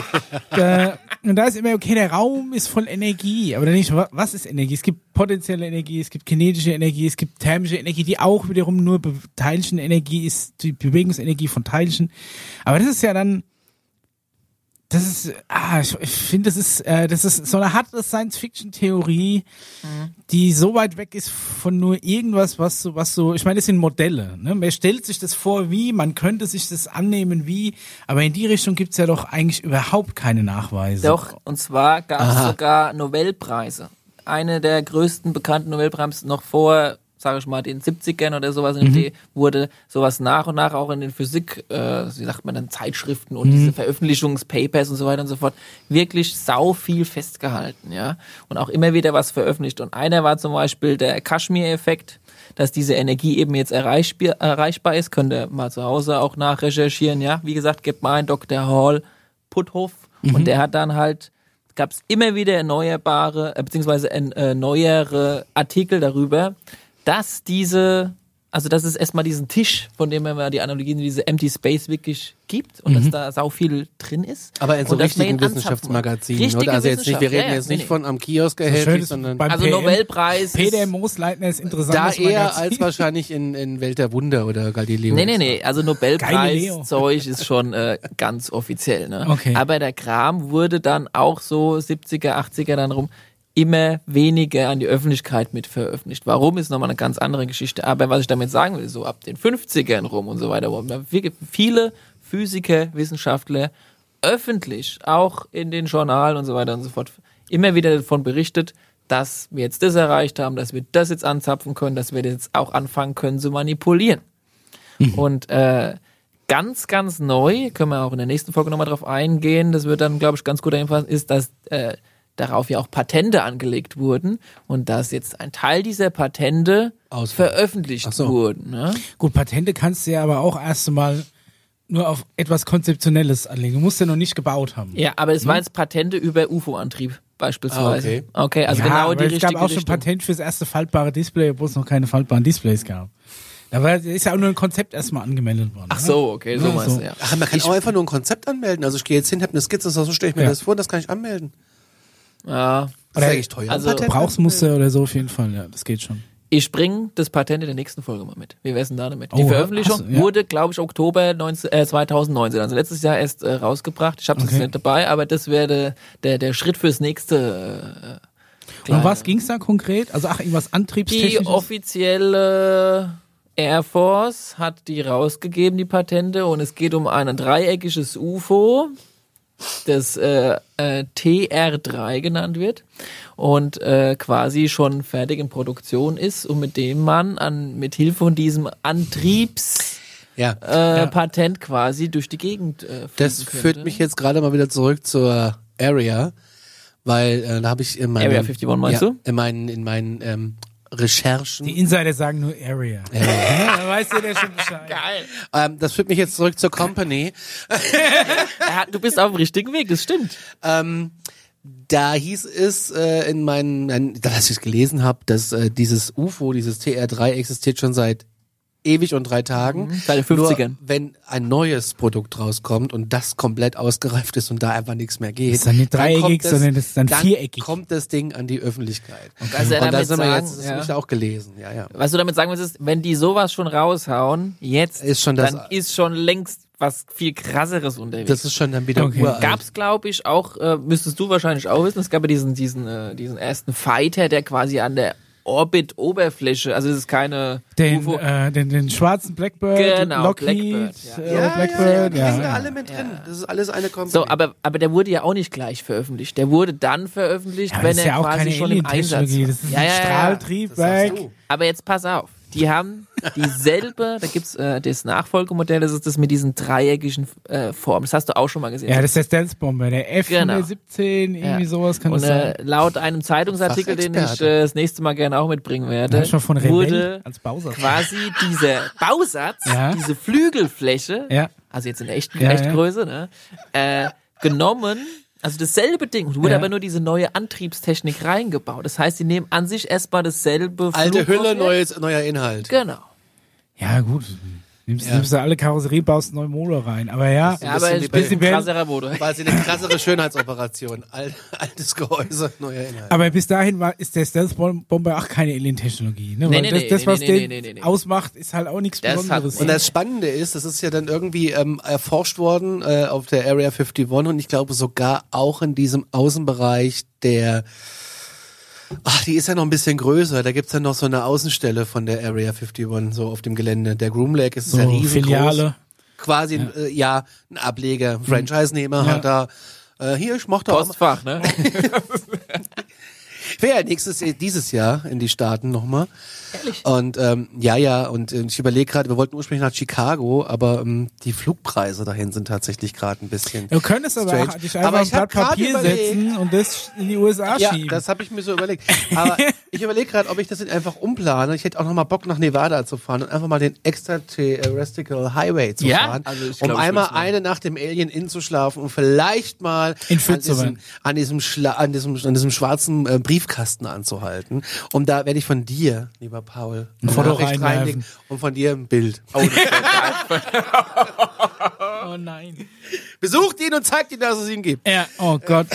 da, (laughs) und da ist immer, okay, der Raum ist voll Energie. Aber dann nicht, wa- was ist Energie? Es gibt potenzielle Energie, es gibt kinetische Energie, es gibt thermische Energie, die auch wiederum nur Teilchenenergie ist, die Bewegungsenergie von Teilchen. Aber das ist ja dann, das ist, ah, ich, ich finde, das ist, äh, das ist so eine harte Science-Fiction-Theorie, die so weit weg ist von nur irgendwas, was so, was so, ich meine, das sind Modelle, ne? Man stellt sich das vor, wie, man könnte sich das annehmen, wie, aber in die Richtung gibt's ja doch eigentlich überhaupt keine Nachweise. Doch, und zwar gab es sogar Nobelpreise. Eine der größten bekannten Nobelpreise noch vor, sage ich mal, den 70ern oder sowas, in die wurde sowas nach und nach auch in den Physik, äh, wie sagt man dann, Zeitschriften und diese Veröffentlichungspapers und so weiter und so fort, wirklich sau viel festgehalten, ja. Und auch immer wieder was veröffentlicht. Und einer war zum Beispiel der Kashmir-Effekt, dass diese Energie eben jetzt erreichbar, erreichbar ist. Könnt ihr mal zu Hause auch nachrecherchieren, ja. Wie gesagt, gebt mal ein Dr. Hall Puthoff und der hat dann halt gab es immer wieder erneuerbare, äh, beziehungsweise äh, neuere Artikel darüber, dass diese, also dass es erstmal diesen Tisch, von dem wir die Analogien, diese Empty Space wirklich gibt und dass da sau viel drin ist. Aber in so richtigen Wissenschaftsmagazinen. Richtige oder? Also jetzt nicht, wir reden ja, jetzt nicht nee, von am Kiosk erhältlich, sondern beim Also PM Nobelpreis Peter ist- Moosleitner ist da interessantes eher Magazin. als wahrscheinlich in, in Welt der Wunder oder Galileo. Nee, nee, nee, also Galileo. Nobelpreis-Zeug ist schon äh, ganz offiziell. Ne? Okay. Aber der Kram wurde dann auch so 70er, 80er dann rum immer weniger an die Öffentlichkeit mit veröffentlicht. Warum ist nochmal eine ganz andere Geschichte. Aber was ich damit sagen will, so ab den 50ern rum und so weiter, wo viele Physiker, Wissenschaftler öffentlich, auch in den Journalen und so weiter und so fort, immer wieder davon berichtet, dass wir jetzt das erreicht haben, dass wir das jetzt anzapfen können, dass wir jetzt auch anfangen können zu manipulieren. Und äh, ganz, ganz neu, können wir auch in der nächsten Folge nochmal drauf eingehen, das wird dann, glaube ich, ganz gut einfallen, ist, dass äh, darauf ja auch Patente angelegt wurden und dass jetzt ein Teil dieser Patente Ausfällt. veröffentlicht so. wurden. Ne? Gut, Patente kannst du ja aber auch erst einmal nur auf etwas Konzeptionelles anlegen. Du musst ja noch nicht gebaut haben. Ja, aber es waren jetzt Patente über UFO-Antrieb beispielsweise. Ah, okay. okay, also ja, genau die es richtige gab auch schon Richtung. Patent fürs erste faltbare Display, obwohl es noch keine faltbaren Displays gab. Da war, ist ja auch nur ein Konzept erstmal angemeldet worden. Ach ne? so, okay, so Ja, meinst so. du, ja. Ach, man kann auch einfach nur ein Konzept anmelden. Also ich gehe jetzt hin, habe eine Skizze, so stelle ich mir Ja. das vor, das kann ich anmelden. Ja. Das ist eigentlich teuer. also Patent Brauchsmuster oder so auf jeden Fall, ja, das geht schon. Ich bringe das Patent in der nächsten Folge mal mit. Wie wär's denn da damit? Oh, Die Veröffentlichung hast du- ja. wurde, glaube ich, Oktober 19, äh, 2019, also letztes Jahr erst äh, rausgebracht. Ich habe es Okay. jetzt nicht dabei, aber das wäre der, der, der Schritt fürs nächste. Äh, Um was ging's da konkret? Also ach, irgendwas Die Antriebstechnisches? offizielle Air Force hat die rausgegeben, die Patente, und es geht um ein dreieckiges UFO, das äh, äh, TR3 genannt wird und äh, quasi schon fertig in Produktion ist und mit dem man an mit Hilfe von diesem Antriebspatent Ja. äh, Patent quasi durch die Gegend äh, Das führt könnte. mich jetzt gerade mal wieder zurück zur Area, weil äh, da habe ich in meinen Area 51 meinst ja, du? in meinen in meinen ähm, Recherchen. Die Insider sagen nur Area. Ja. da (laughs) weißt du der schon Bescheid. Geil. Ähm, das führt mich jetzt zurück zur Company. (laughs) Hat- Du bist auf dem richtigen Weg, das stimmt. Ähm, da hieß es äh, in meinen, mein, dass ich gelesen habe, dass äh, dieses UFO, dieses TR3 existiert schon seit ewig und drei Tagen. Mhm, seit den 50ern. Nur wenn ein neues Produkt rauskommt und das komplett ausgereift ist und da einfach nichts mehr geht, Das ist dann nicht dreieckig, kommt es- sondern das ist dann viereckig. kommt das Ding an die Öffentlichkeit. Und, was er da damit sind wir sagen, jetzt, das ja. habe ich auch gelesen, ja, ja. Was du damit sagen willst, ist, wenn die sowas schon raushauen, jetzt, Ist schon das- dann ist schon längst was viel krasseres unterwegs. Das ist schon dann wieder Okay. uralt. Gab's, glaube ich, auch, äh, müsstest du wahrscheinlich auch wissen, es gab ja diesen, diesen, äh, diesen ersten Fighter, der quasi an der Orbit-Oberfläche. Also es ist keine Den, UFO. äh, den, den schwarzen Blackbird, Genau, Lockheed, Blackbird, ja. äh, ja, Blackbird, ja, ja. die sind da alle mit drin. Das ist alles eine Company. So, aber, aber der wurde ja auch nicht gleich veröffentlicht. Der wurde dann veröffentlicht, Ja, wenn er ja auch quasi keine schon im Einsatz war. das ist ja, ein ja, ja. Strahltriebwerk. Aber jetzt pass auf. Die haben dieselbe, da gibt's äh, das Nachfolgemodell, das ist das mit diesen dreieckigen äh, Formen. Das hast du auch schon mal gesehen. Ja, das ist der Stealth-Bomber, der F-117, irgendwie Ja. sowas kann Und das sein. äh, laut einem Zeitungsartikel, den ich äh, das nächste Mal gerne auch mitbringen werde, Manchmal von Rebell wurde als Bausatz. quasi dieser Bausatz, Ja. diese Flügelfläche, Ja. also jetzt in echten Ja, Echtgröße, ne, äh, genommen. Also dasselbe Ding, wurde Ja. aber nur diese neue Antriebstechnik reingebaut. Das heißt, sie nehmen an sich erstmal dasselbe Alte Hülle, Flugobjekt. neues, neuer Inhalt. Genau. Ja, gut. Nimmst, Ja. nimmst du alle Karosserie, baust neue Motor rein. Aber ja, Ja, aber bisschen ein bei- bisschen krasserer Motor. War es eine krassere Schönheitsoperation. Al altes Gehäuse, neuer Inhalt. aber bis dahin war, ist der Stealth-Bomber auch keine Alien-Technologie. Ne? Nee, nee, das, nee, das, nee, was nee, den nee, nee, nee, nee. ausmacht, ist halt auch nichts Das hat- Besonderes. Und das Spannende ist, das ist ja dann irgendwie ähm, erforscht worden äh, auf der Area 51 und ich glaube sogar auch in diesem Außenbereich der Ach, die ist ja noch ein bisschen größer. Da gibt's ja noch so eine Außenstelle von der Area 51, so auf dem Gelände. Der Groom Lake ist so ja riesengroß. Filiale. Quasi, ja, äh, ja ein Ableger. Franchise-Nehmer Ja. hat da, äh, hier, ich mochte auch mal. Ne? Wäre ja nächstes, dieses Jahr in die Staaten nochmal. Und ähm, ja, ja, und äh, ich überlege gerade, wir wollten ursprünglich nach Chicago, aber ähm, die Flugpreise dahin sind tatsächlich gerade ein bisschen. Du könntest aber Strange. dich Aber einfach ein ich hab Blatt Papier überlegt- setzen und das in die USA Ja, schieben. das habe ich mir so überlegt. Aber (laughs) ich überlege gerade, ob ich das jetzt einfach umplane. Ich hätte auch noch mal Bock nach Nevada zu fahren und einfach mal den Extraterrestrial Highway zu Ja? fahren, Also ich um glaub, ich einmal eine Nacht im Alien Inn zu schlafen und vielleicht mal In an diesem, an diesem, Schla an diesem an diesem schwarzen äh, Briefkasten anzuhalten. Und da werde ich von dir, lieber Paul, ein Foto reinlegen und von dir ein Bild. oh (laughs) nein. Besucht ihn und zeigt ihm, dass es ihn gibt. Ja, oh Gott.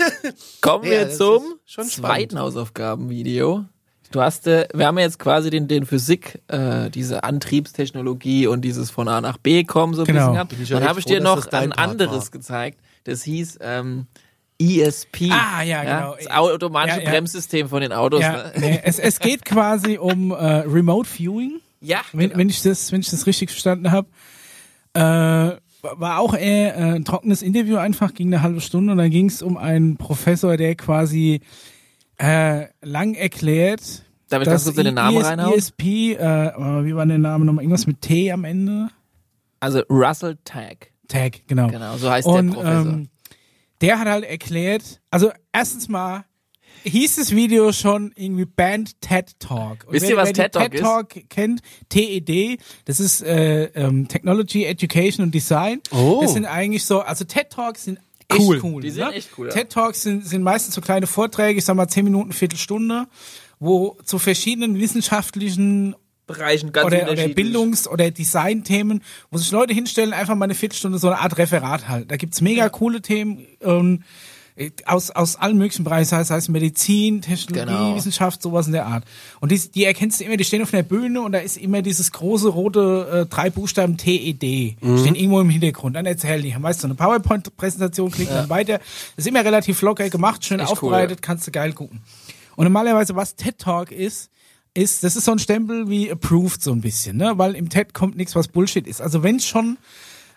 (laughs) Kommen Ja, wir das zum zweiten spannend. Hausaufgabenvideo. Du hast, äh, wir haben ja jetzt quasi den, den Physik, äh, diese Antriebstechnologie und dieses von A nach B kommen so ein Genau. bisschen gehabt. Ja Dann habe ich dir noch ein Part anderes war. gezeigt. Das hieß ähm, ESP. Ah, ja, genau. Das automatische Ja, ja. Bremssystem von den Autos. Ja, Ne? nee, es, es geht quasi um äh, Remote Viewing, ja wenn, genau. wenn ich das, wenn ich das richtig verstanden habe. Äh, war auch eher äh, ein trockenes Interview einfach, ging eine halbe Stunde und dann ging es um einen Professor, der quasi äh, lang erklärt, Darf ich ganz kurz in den Namen ES reinhauen? ESP, äh, wie war der Name nochmal? Irgendwas mit T am Ende? Also Russell Tag. Tag, genau. Genau, so heißt Und der Professor. ähm, der hat halt erklärt, also erstens mal hieß das Video schon irgendwie Band TED Talk. Und Wisst wer, ihr, was TED Talk TED Talk kennt, TED, das ist äh, ähm, Technology, Education und Design. Oh. Das sind eigentlich so, also TED Talks sind echt Cool. cool. Die sind ne? echt cool, ja. TED Talks sind, sind meistens so kleine Vorträge, ich sag mal 10 Minuten, Viertelstunde, wo zu verschiedenen wissenschaftlichen Bereichen ganz oder, oder. Bildungs- oder Designthemen, wo sich Leute hinstellen, einfach mal eine Viertelstunde so eine Art Referat halten. Da gibt's mega coole Themen ähm, äh, aus, aus allen möglichen Bereichen, sei es, sei es Medizin, Technologie, Genau. Wissenschaft, sowas in der Art. Und die, die erkennst du immer, die stehen auf einer Bühne und da ist immer dieses große rote äh, drei Buchstaben TED, Mhm. stehen irgendwo im Hintergrund. Dann erzählen die, haben meist so eine PowerPoint-Präsentation, klicken dann weiter. Das ist immer relativ locker gemacht, schön Echt cool, aufbereitet, kannst du geil gucken. Und normalerweise, was TED Talk ist, ist, das ist so ein Stempel wie approved so ein bisschen, ne? Weil im TED kommt nichts, was Bullshit ist. Also wenn schon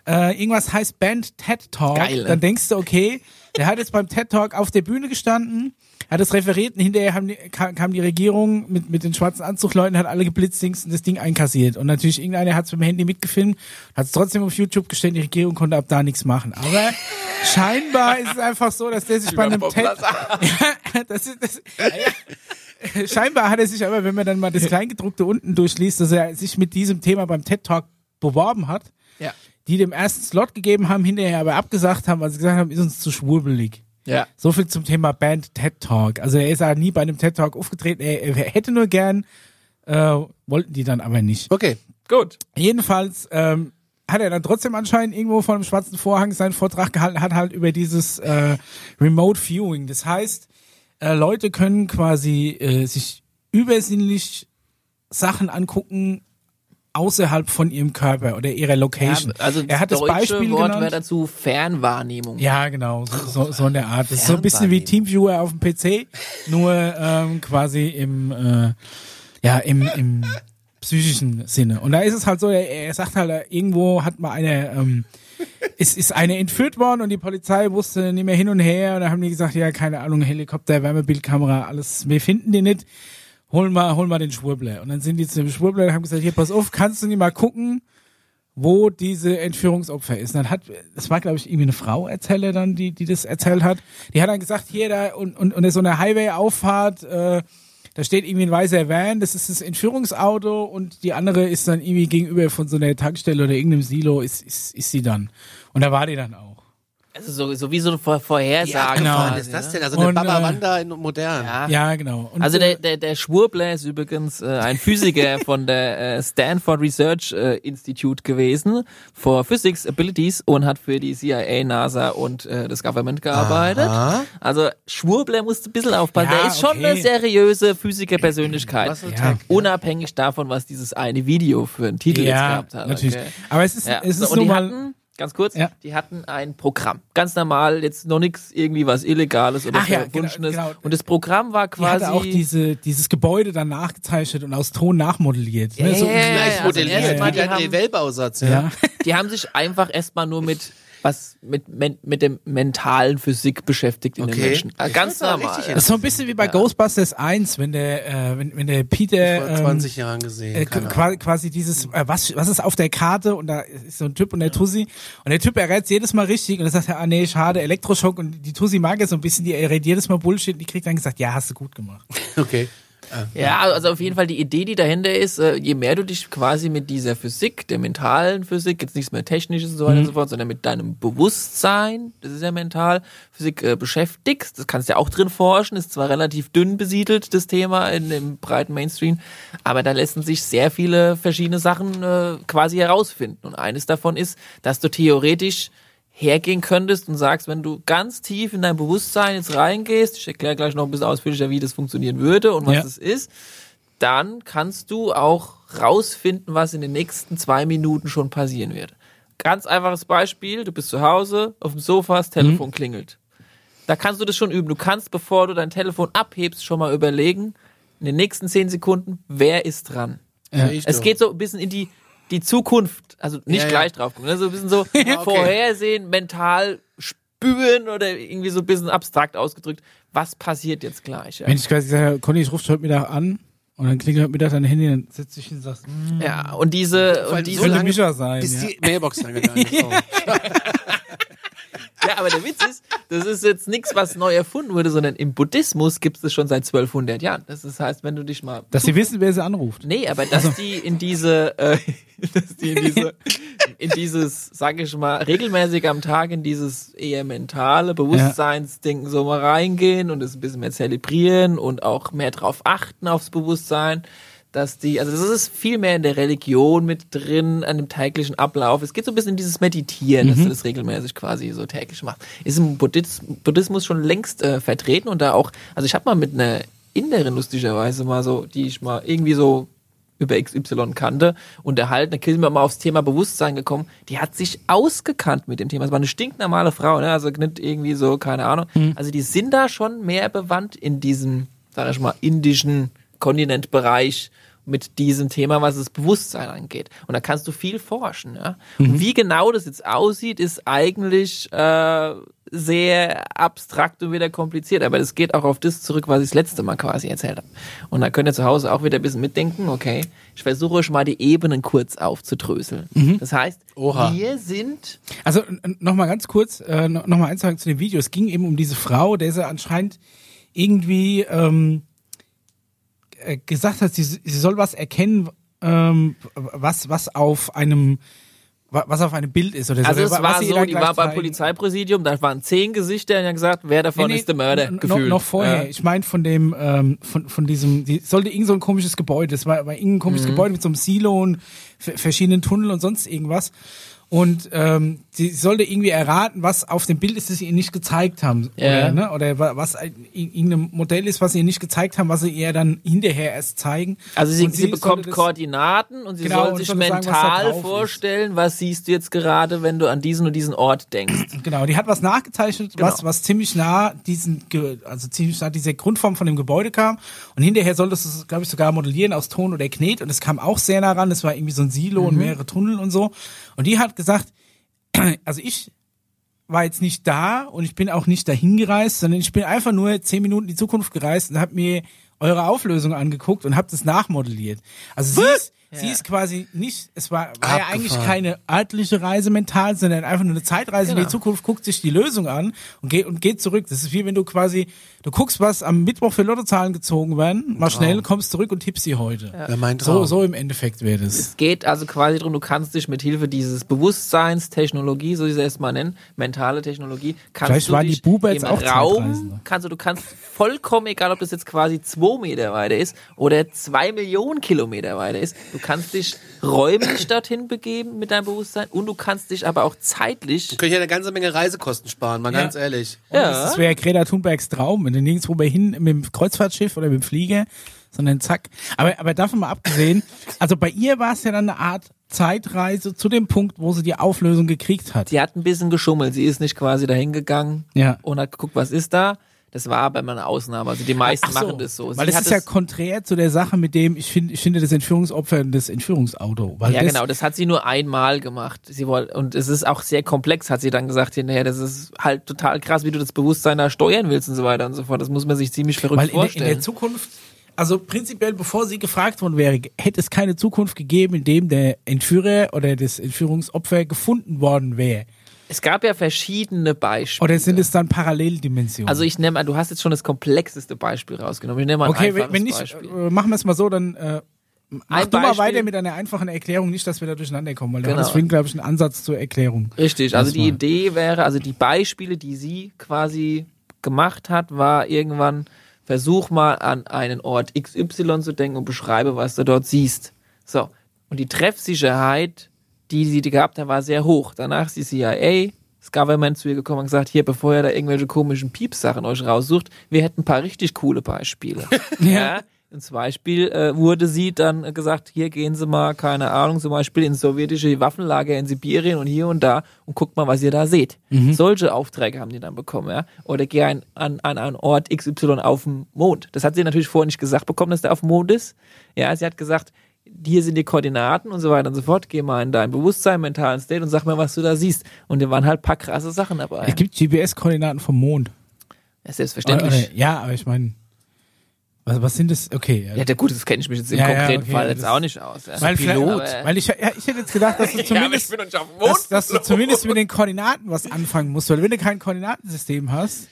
äh, irgendwas heißt Band TED Talk, Geil, ne? dann denkst du, okay, der hat jetzt beim TED Talk auf der Bühne gestanden, hat das referiert und hinterher haben die, kam, die Regierung mit, mit den schwarzen Anzugleuten, hat alle geblitzdings und das Ding einkassiert. Und natürlich irgendeiner hat es mit dem Handy mitgefilmt, hat es trotzdem auf YouTube gestellt, die Regierung konnte ab da nichts machen. Aber scheinbar ist es einfach so, dass der sich (laughs) bei einem TED... (laughs) Das ist, das, ja, ja. (laughs) Scheinbar hat er sich aber, wenn man dann mal das (laughs) Kleingedruckte unten durchliest, dass er sich mit diesem Thema beim TED Talk beworben hat, Ja. die dem ersten Slot gegeben haben, hinterher aber abgesagt haben, weil sie gesagt haben, ist uns zu schwurbelig. Ja. So viel zum Thema Band TED Talk. Also er ist ja nie bei einem TED Talk aufgetreten. Er, er hätte nur gern, äh, wollten die dann aber nicht. Okay. Gut. Jedenfalls ähm, hat er dann trotzdem anscheinend irgendwo vor einem schwarzen Vorhang seinen Vortrag gehalten, hat halt über dieses äh, Remote Viewing. Das heißt, äh, Leute können quasi äh, sich übersinnlich Sachen angucken außerhalb von ihrem Körper oder ihrer Location. Ja, also er hat das Beispiel Wort genannt. wäre dazu Fernwahrnehmung. Ja, genau, so, so, so in der Art. Das ist so ein bisschen wie Teamviewer auf dem PC, nur ähm, quasi im, äh, ja, im, im psychischen Sinne. Und da ist es halt so, er, er sagt halt, irgendwo hat mal eine, ähm, es ist eine entführt worden und die Polizei wusste nicht mehr hin und her und da haben die gesagt, ja, keine Ahnung, Helikopter, Wärmebildkamera, alles, wir finden den nicht. Hol mal, hol mal den Schwurbler. Und dann sind die zu dem Schwurbler und haben gesagt, hier, pass auf, kannst du nicht mal gucken, wo diese Entführungsopfer ist. Und dann hat, das war glaube ich irgendwie eine Frau erzähle dann, die, die das erzählt hat. Die hat dann gesagt, hier da und und und so eine Highway-Auffahrt, äh, da steht irgendwie ein weißer Van, das ist das Entführungsauto und die andere ist dann irgendwie gegenüber von so einer Tankstelle oder irgendeinem Silo ist ist ist sie dann. Und da war die dann auch. Also so, so wie so eine Vor Vorhersage. genau. Was quasi, ist das ne? denn? Also eine Und, Baba äh, Wanda in modern. Ja. Ja, genau. Und, Also der, der, der Schwurbler ist übrigens äh, ein Physiker (laughs) von der äh, Stanford Research äh, Institute gewesen for Physics Abilities und hat für die CIA, NASA und äh, das Government gearbeitet. Aha. Also Schwurbler musste ein bisschen aufpassen. Ja, der ist schon okay. eine seriöse Physikerpersönlichkeit. Was ein Ja. Unabhängig davon, was dieses eine Video für einen Titel jetzt ja, gehabt hat. natürlich. Okay. Aber es ist Ja, es so, ist und nur die mal hatten, ganz kurz, Ja. die hatten ein Programm. Ganz normal, jetzt noch nichts irgendwie was Illegales oder Ach ja, Verwunschenes. genau, genau. Und das Programm war die quasi... hatte auch diese, dieses Gebäude dann nachgezeichnet und aus Ton nachmodelliert. ne? Ja, so, ja, ja, Gleich also modelliert, erst mal, wie die der haben- Wellbausatz. Ja. (laughs) die haben sich einfach erstmal nur mit was mit men, mit dem mentalen Physik beschäftigt in den Okay. Menschen. Äh, Ich Ganz normal. Das ist so ein bisschen wie bei Ghostbusters 1, wenn der, äh, wenn, wenn der Peter Vor ähm, 20 Jahren gesehen. äh, quasi, quasi dieses, äh, was, was ist auf der Karte und da ist so ein Typ und der Tussi und der Typ errät jedes Mal richtig und dann sagt er, ah nee, schade, Elektroschock und die Tussi mag es so ein bisschen, die errät jedes Mal Bullshit und die kriegt dann gesagt, ja, hast du gut gemacht. (laughs) Okay. Ja, also auf jeden Fall die Idee, die dahinter ist, äh, je mehr du dich quasi mit dieser Physik, der mentalen Physik, jetzt nichts mehr technisches und so weiter und so fort, sondern mit deinem Bewusstsein, das ist ja mental, Physik äh, beschäftigst, das kannst du ja auch drin forschen, ist zwar relativ dünn besiedelt, das Thema in dem breiten Mainstream, aber da lassen sich sehr viele verschiedene Sachen äh, quasi herausfinden. Und eines davon ist, dass du theoretisch hergehen könntest und sagst, wenn du ganz tief in dein Bewusstsein jetzt reingehst, ich erkläre gleich noch ein bisschen ausführlicher, wie das funktionieren würde und was Ja. das ist, dann kannst du auch rausfinden, was in den nächsten zwei Minuten schon passieren wird. Ganz einfaches Beispiel, du bist zu Hause, auf dem Sofa, das Telefon Mhm. klingelt. Da kannst du das schon üben. Du kannst, bevor du dein Telefon abhebst, schon mal überlegen, in den nächsten zehn Sekunden, wer ist dran? Ja. Es doch. geht so ein bisschen in die, die Zukunft, also nicht Ja, ja. gleich drauf gucken, ne? so ein bisschen so (laughs) okay. vorhersehen, mental spüren oder irgendwie so ein bisschen abstrakt ausgedrückt, was passiert jetzt gleich. Ja, Wenn ich quasi sage, Conny, ich rufe heute Mittag an und dann klingelt heute Mittag dein Handy, dann setze ich hin und sagst, hm, ja und diese, und diese so lange, Mischer sein. bis Ja. die Mailbox rangegangen ist. (laughs) Ja, aber der Witz ist, das ist jetzt nichts, was neu erfunden wurde, sondern im Buddhismus gibt es das schon seit 1200 Jahren. Das ist, heißt, wenn du dich mal Dass sie wissen, wer sie anruft. Nee, aber dass die in diese, äh, (laughs) dass die in diese, in dieses, sag ich mal, regelmäßig am Tag in dieses eher mentale Bewusstseinsding so mal reingehen und es ein bisschen mehr zelebrieren und auch mehr drauf achten aufs Bewusstsein, dass die, also das ist viel mehr in der Religion mit drin, an dem täglichen Ablauf. Es geht so ein bisschen in dieses Meditieren, dass du das regelmäßig quasi so täglich machst. Ist im Buddhis Buddhismus schon längst äh, vertreten und da auch, also ich habe mal mit einer Inderin lustigerweise mal so, die ich mal irgendwie so über XY kannte, unterhalten. Da sind wir mal aufs Thema Bewusstsein gekommen. Die hat sich ausgekannt mit dem Thema. Es war eine stinknormale Frau, ne? also nicht irgendwie so, keine Ahnung. Also die sind da schon mehr bewandt in diesem, sag ich mal, indischen Kontinentbereich mit diesem Thema, was das Bewusstsein angeht. Und da kannst du viel forschen. Ja? Und wie genau das jetzt aussieht, ist eigentlich äh, sehr abstrakt und wieder kompliziert. Aber das geht auch auf das zurück, was ich das letzte Mal quasi erzählt habe. Und da könnt ihr zu Hause auch wieder ein bisschen mitdenken. Okay, ich versuche euch mal die Ebenen kurz aufzudröseln. Das heißt, Oha. wir sind Also nochmal ganz kurz, äh, nochmal eins sagen zu dem Video. Es ging eben um diese Frau, der sie anscheinend irgendwie ähm, äh, gesagt hat, sie, sie soll was erkennen, ähm, was, was auf einem wa- was auf einem Bild ist oder so. Also es was war so, die war beim. Polizeipräsidium, da waren zehn Gesichter und haben gesagt, wer davon Nee, nee, ist der Mörder? n- Gefühlt. Noch, vorher. Ja. Ich meine von dem, ähm, von, von diesem, die sollte irgend so ein komisches Gebäude. Es war, war irgendein komisches Mhm. Gebäude mit so einem Silo und verschiedenen Tunneln und sonst irgendwas. Und ähm, sie sollte irgendwie erraten, was auf dem Bild ist, das sie ihr nicht gezeigt haben. Ja. Oder, ne? oder wa- was ein- irgendein Modell ist, was sie ihr nicht gezeigt haben, was sie ihr dann hinterher erst zeigen. Also sie, Und sie, bekommt das- Koordinaten und sie Genau, soll sich soll sagen, was mental drauf ist. vorstellen, was siehst du jetzt gerade, wenn du an diesen und diesen Ort denkst. (clears throat) Genau, die hat was nachgezeichnet, Genau. was, was ziemlich nah diesen, also ziemlich nah dieser Grundform von dem Gebäude kam. Und hinterher solltest du es, glaube ich, sogar modellieren aus Ton oder Knet. Und es kam auch sehr nah ran. Es war irgendwie so ein Silo Mhm. und mehrere Tunnel und so. Und die hat gesagt, (clears throat) also ich war jetzt nicht da und ich bin auch nicht dahin gereist, sondern ich bin einfach nur zehn Minuten in die Zukunft gereist und habe mir eure Auflösung angeguckt und habe das nachmodelliert. Also sie ist, sie ist quasi nicht, es war, war ja eigentlich keine örtliche Reise mental, sondern einfach nur eine Zeitreise in Genau. die Zukunft, guckt sich die Lösung an und geht und geht zurück. Das ist wie wenn du quasi, du guckst, was am Mittwoch für Lottozahlen gezogen werden, mal schnell, kommst zurück und tippst sie heute. Ja, mein So, Traum. so im Endeffekt wäre das. Es geht also quasi darum, du kannst dich mit Hilfe dieses Bewusstseinstechnologie, so wie sie es mal nennen, mentale Technologie, kannst Vielleicht du waren die dich Buberts im auch Raum, kannst du, du kannst vollkommen, egal ob das jetzt quasi zwei Meter weiter ist oder zwei Millionen Kilometer weiter ist, du kannst dich räumlich (clears throat) dorthin begeben mit deinem Bewusstsein und du kannst dich aber auch zeitlich Könnte ich ja eine ganze Menge Reisekosten sparen, mal Ja. ganz ehrlich. Ja. Das wäre Greta Thunbergs Traum, wenn du nirgendwo mehr hin mit dem Kreuzfahrtschiff oder mit dem Flieger, sondern zack. Aber, aber davon mal abgesehen, (laughs) also bei ihr war es ja dann eine Art Zeitreise zu dem Punkt, wo sie die Auflösung gekriegt hat. Sie hat ein bisschen geschummelt. Sie ist nicht quasi dahin gegangen Ja. und hat geguckt, was ist da. Das war aber immer eine Ausnahme. Also die meisten so, machen das so. Weil Sie das hat ist ja konträr zu der Sache mit dem, ich finde, ich finde das Entführungsopfer und das Entführungsauto. Weil ja, das, genau, das hat sie nur einmal gemacht. Sie wollte, und es ist auch sehr komplex, hat sie dann gesagt hinterher. Das ist halt total krass, wie du das Bewusstsein da steuern willst und so weiter und so fort. Das muss man sich ziemlich verrückt Weil in der, in vorstellen. der Zukunft, also prinzipiell, bevor sie gefragt worden wäre, hätte es keine Zukunft gegeben, in dem der Entführer oder das Entführungsopfer gefunden worden wäre. Es gab ja verschiedene Beispiele. Oder sind es dann Paralleldimensionen? also ich nehme an, du hast jetzt schon das komplexeste Beispiel rausgenommen. Ich nehme mal ein Okay, wenn, einfaches wenn nicht, Beispiel. äh, machen wir es mal so, dann äh, mach Ein du mal Beispiel- weiter mit einer einfachen Erklärung, nicht, dass wir da durcheinander kommen, weil Genau. hat deswegen, glaube ich, einen Ansatz zur Erklärung. Richtig, also die. Idee wäre, also die Beispiele, die sie quasi gemacht hat, war irgendwann, versuch mal an einen Ort XY zu denken und beschreibe, was du dort siehst. So. Und die Treffsicherheit, die sie gehabt hat, war sehr hoch. Danach ist die CIA, das Government zu ihr gekommen und gesagt, hier, bevor ihr da irgendwelche komischen Piepsachen euch raussucht, wir hätten ein paar richtig coole Beispiele. (laughs) ja. Zum Beispiel äh, wurde sie dann gesagt, hier gehen Sie mal, keine Ahnung, zum Beispiel ins sowjetische Waffenlager in Sibirien und hier und da und guckt mal, was ihr da seht. Solche Aufträge haben die dann bekommen, ja. Oder geh ein, an, an einen Ort XY auf dem Mond. Das hat sie natürlich vorher nicht gesagt bekommen, dass der auf dem Mond ist. Ja, sie hat gesagt, hier sind die Koordinaten und so weiter und so fort. Geh mal in dein Bewusstsein, mentalen State und sag mir, was du da siehst. Und da waren halt ein paar krasse Sachen dabei. Es gibt GPS-Koordinaten vom Mond. Ja, selbstverständlich. Ja, aber ich meine, was, was sind das? Okay. Ja. Ja, der, gut, das kenne ich mich jetzt im Ja, ja, konkreten okay, Fall jetzt auch nicht aus. Ja. weil, Pilot. Weil ich, ja, ich hätte jetzt gedacht, dass du (laughs) zumindest, dass, dass du zumindest mit den Koordinaten was anfangen musst, weil wenn du kein Koordinatensystem hast,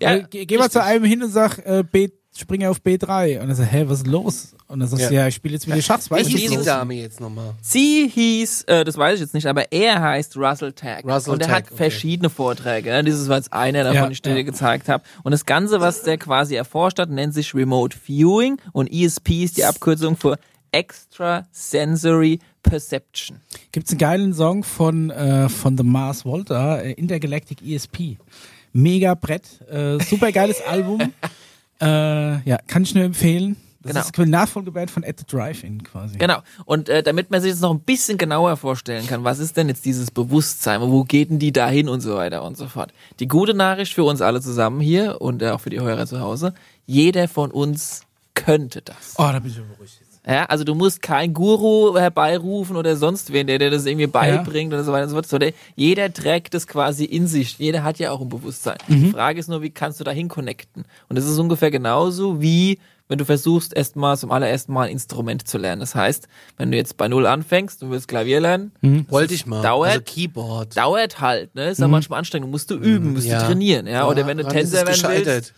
Ja, weil, geh, geh mal zu einem hin und sag, äh, B, springe auf B3 und dann sag, hä, was ist los? Und sagst du, Ja. ja, ich spiele jetzt wieder Schachs, weißt Wie hieß die. Dame jetzt nochmal? Sie hieß, äh, das weiß ich jetzt nicht, aber er heißt Russell Tagg. Russell und er hat okay. verschiedene Vorträge. Ne? Dieses war jetzt einer davon, Ja, den ich dir ja. gezeigt habe. Und das Ganze, was der quasi erforscht hat, nennt sich Remote Viewing und ESP ist die Abkürzung für Extra Sensory Perception. Gibt's einen geilen Song von, äh, von The Mars Volta, äh, Intergalactic ESP. Mega Brett, äh, super geiles Album. (laughs) Äh, ja, kann ich nur empfehlen. Das Genau. ist die Nachfolgeband von At the Drive-In quasi. Genau. Und äh, damit man sich das noch ein bisschen genauer vorstellen kann, was ist denn jetzt dieses Bewusstsein? Wo geht denn die da hin und so weiter und so fort? Die gute Nachricht für uns alle zusammen hier und äh, auch für die Hörer zu Hause, jeder von uns könnte das. Oh, da bin ich beruhigt. Ja, also du musst kein Guru herbeirufen oder sonst wen, der dir das irgendwie beibringt oder so weiter und so fort. sondern Jeder trägt das quasi in sich. Jeder hat ja auch ein Bewusstsein. Die Frage ist nur, wie kannst du dahin connecten? Und das ist ungefähr genauso wie wenn du versuchst, erstmal zum allerersten Mal ein Instrument zu lernen. Das heißt, wenn du jetzt bei Null anfängst, du willst Klavier lernen, Wollte ich mal. Dauert- Also Keyboard. dauert halt, ne? Ist ja manchmal anstrengend. Du musst du üben, musst Ja. du trainieren, ja. Oder wenn du Tänzer werden willst.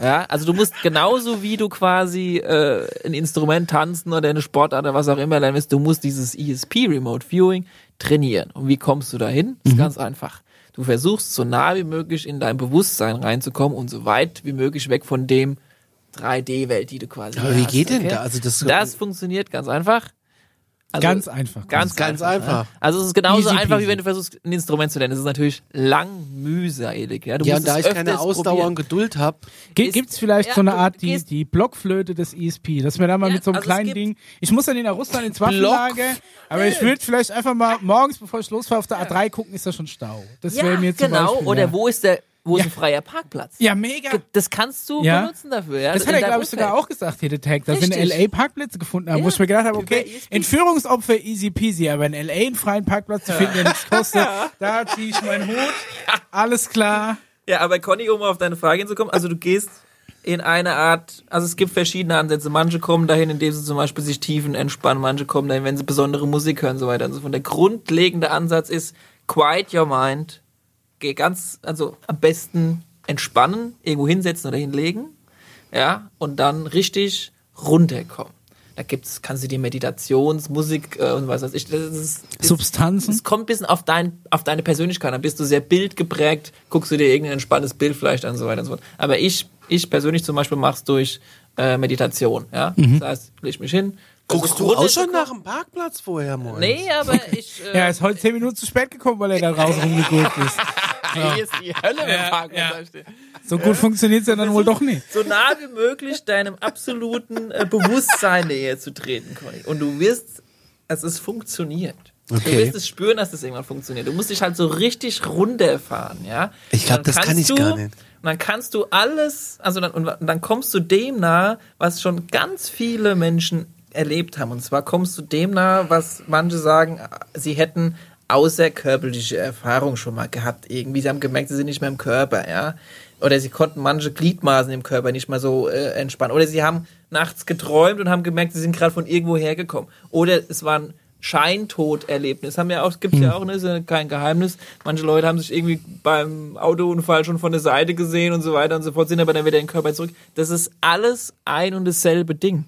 Ja, also du musst genauso wie du quasi äh, ein Instrument tanzen oder eine Sportart oder was auch immer lernen willst, du musst dieses ESP Remote Viewing trainieren. Und wie kommst du dahin? Ist ganz einfach. Du versuchst so nah wie möglich in dein Bewusstsein reinzukommen und so weit wie möglich weg von dem 3D-Welt, die du quasi Aber wie hast, geht denn okay? da? Also das, Das funktioniert ganz einfach. Also, Ganz einfach. Ganz, Ganz einfach. Also es ist genauso Easy einfach, wie wenn du versuchst, ein Instrument zu lernen. Es ist natürlich lang, mühselig. Ja, du Ja, musst und da es ich keine öfters Ausdauer und probieren. Geduld habe, Ge ist- gibt's vielleicht ja, so eine Art, die, die Blockflöte des ESP, dass wir da mal Ja, mit so einem also es kleinen gibt- Ding, ich muss dann in der Russland ins Waffenlager, aber ich würde vielleicht einfach mal morgens, bevor ich losfahre, auf der A3 gucken, ist da schon Stau. Das Ja, wäre mir zum genau. Beispiel, Oder ja. wo ist der, wo ist Ja. ein freier Parkplatz? Ja, mega. Das kannst du Ja. benutzen dafür. Ja? Das hat In er, deinem glaube ich, sogar auch gesagt, hier der Tag, dass wir in. L.A. Parkplätze gefunden haben, wo Ja, ich mir gedacht habe, okay. Entführungsopfer easy peasy, aber in L.A. einen freien Parkplatz zu finden, der nichts kostet, (laughs) da ziehe ich meinen Hut, alles klar. Ja, aber Conny, um auf deine Frage hinzukommen, also du gehst in eine Art, also es gibt verschiedene Ansätze. Manche kommen dahin, indem sie zum Beispiel sich tiefen entspannen, manche kommen dahin, wenn sie besondere Musik hören und so weiter und so fort. Der grundlegende Ansatz ist quiet your mind. Geh ganz, also am besten entspannen, irgendwo hinsetzen oder hinlegen, ja, und dann richtig runterkommen. Da gibt's, kannst du dir Meditationsmusik äh, und was weiß ich. Das ist, Substanzen? es kommt ein bisschen auf, dein, auf deine Persönlichkeit an. Bist du sehr bildgeprägt, guckst du dir irgendein entspanntes Bild vielleicht an und so weiter und so fort. Aber ich, ich persönlich zum Beispiel mach's durch äh, Meditation. Ja? Das heißt, leg mich hin. guckst du auch schon nach dem Parkplatz vorher, moin? Nee, aber ich. (laughs) Äh, Ja, er ist heute zehn Minuten zu spät gekommen, weil er da draußen rumgeguckt ist. (laughs) hier ist die Hölle, wenn Ja, Parkplatz ja. da steht. So gut funktioniert's ja dann wohl doch nicht. so nah wie möglich deinem absoluten äh, Bewusstsein näher zu treten, Conny. Und du wirst, es ist funktioniert. Du Okay. wirst es spüren, dass das irgendwann funktioniert. Du musst dich halt so richtig runterfahren, ja. Ich glaub, Und dann das kann kannst ich du, gar nicht. Und dann kannst du alles, also dann, und dann kommst du dem nahe, was schon ganz viele Menschen erlebt haben. Und zwar kommst du dem nahe, was manche sagen, sie hätten außerkörperliche Erfahrung schon mal gehabt. Irgendwie, sie haben gemerkt, sie sind nicht mehr im Körper, ja. Oder sie konnten manche Gliedmaßen im Körper nicht mehr so äh, entspannen. Oder sie haben nachts geträumt und haben gemerkt, sie sind gerade von irgendwo hergekommen. Oder es waren Scheintoderlebnis. Haben ja auch, gibt's ja auch, ne, ist ja kein Geheimnis. Manche Leute haben sich irgendwie beim Autounfall schon von der Seite gesehen und so weiter und so fort, sind aber dann wieder in den Körper zurück. Das ist alles ein und dasselbe Ding.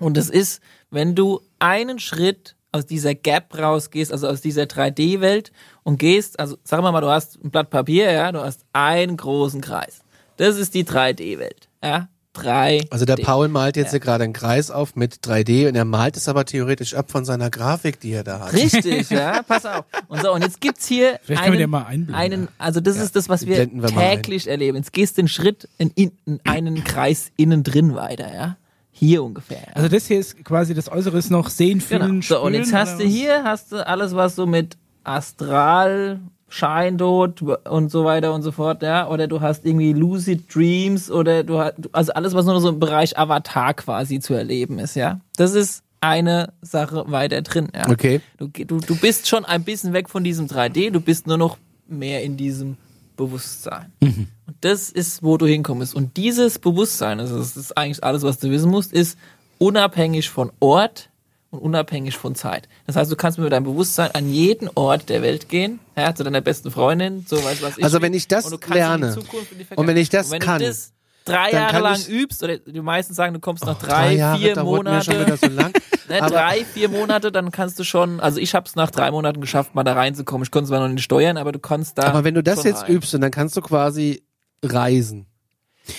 Und das ist, wenn du einen Schritt aus dieser Gap rausgehst, also aus dieser 3D-Welt und gehst, also sagen wir mal, du hast ein Blatt Papier, ja, du hast einen großen Kreis. Das ist die 3D-Welt, ja. 3D. Also der Paul malt jetzt hier gerade einen Kreis auf mit 3D und er malt es aber theoretisch ab von seiner Grafik, die er da hat. Richtig, ja, (laughs) pass auf. Und so, und jetzt gibt's hier Vielleicht können wir den einen, mal einblenden, einen also das ist das, was wir, wir täglich erleben. Jetzt gehst du den Schritt in, in, in einen Kreis innen drin weiter, ja. Hier ungefähr. Also das hier ist quasi das Äußere ist noch sehen, fühlen, Genau. So, und spüren, jetzt hast du was? hier, hast du alles, was so mit Astral, Scheindot und so weiter und so fort, ja. Oder du hast irgendwie Lucid Dreams oder du hast, also alles, was nur so im Bereich Avatar quasi zu erleben ist, ja. Das ist eine Sache weiter drin, ja. Okay. Du, du, du bist schon ein bisschen weg von diesem 3D, du bist nur noch mehr in diesem Bewusstsein. Und das ist, wo du hinkommst. Und dieses Bewusstsein, also das ist eigentlich alles, was du wissen musst, ist unabhängig von Ort und unabhängig von Zeit. Das heißt, du kannst mit deinem Bewusstsein an jeden Ort der Welt gehen, ja, zu deiner besten Freundin, so weiß was ich. Also wenn ich das Und lerne die und wenn ich das kann, und wenn du das drei dann Jahre lang übst, oder die meisten sagen, du kommst nach Oh, drei, Jahre vier mir Monate, so lang. (laughs) Ne, drei, vier Monate, dann kannst du schon, also ich habe es nach drei Monaten geschafft, mal da reinzukommen. Ich konnte zwar noch nicht steuern, aber du kannst da. Aber wenn du das jetzt rein. übst, und dann kannst du quasi reisen.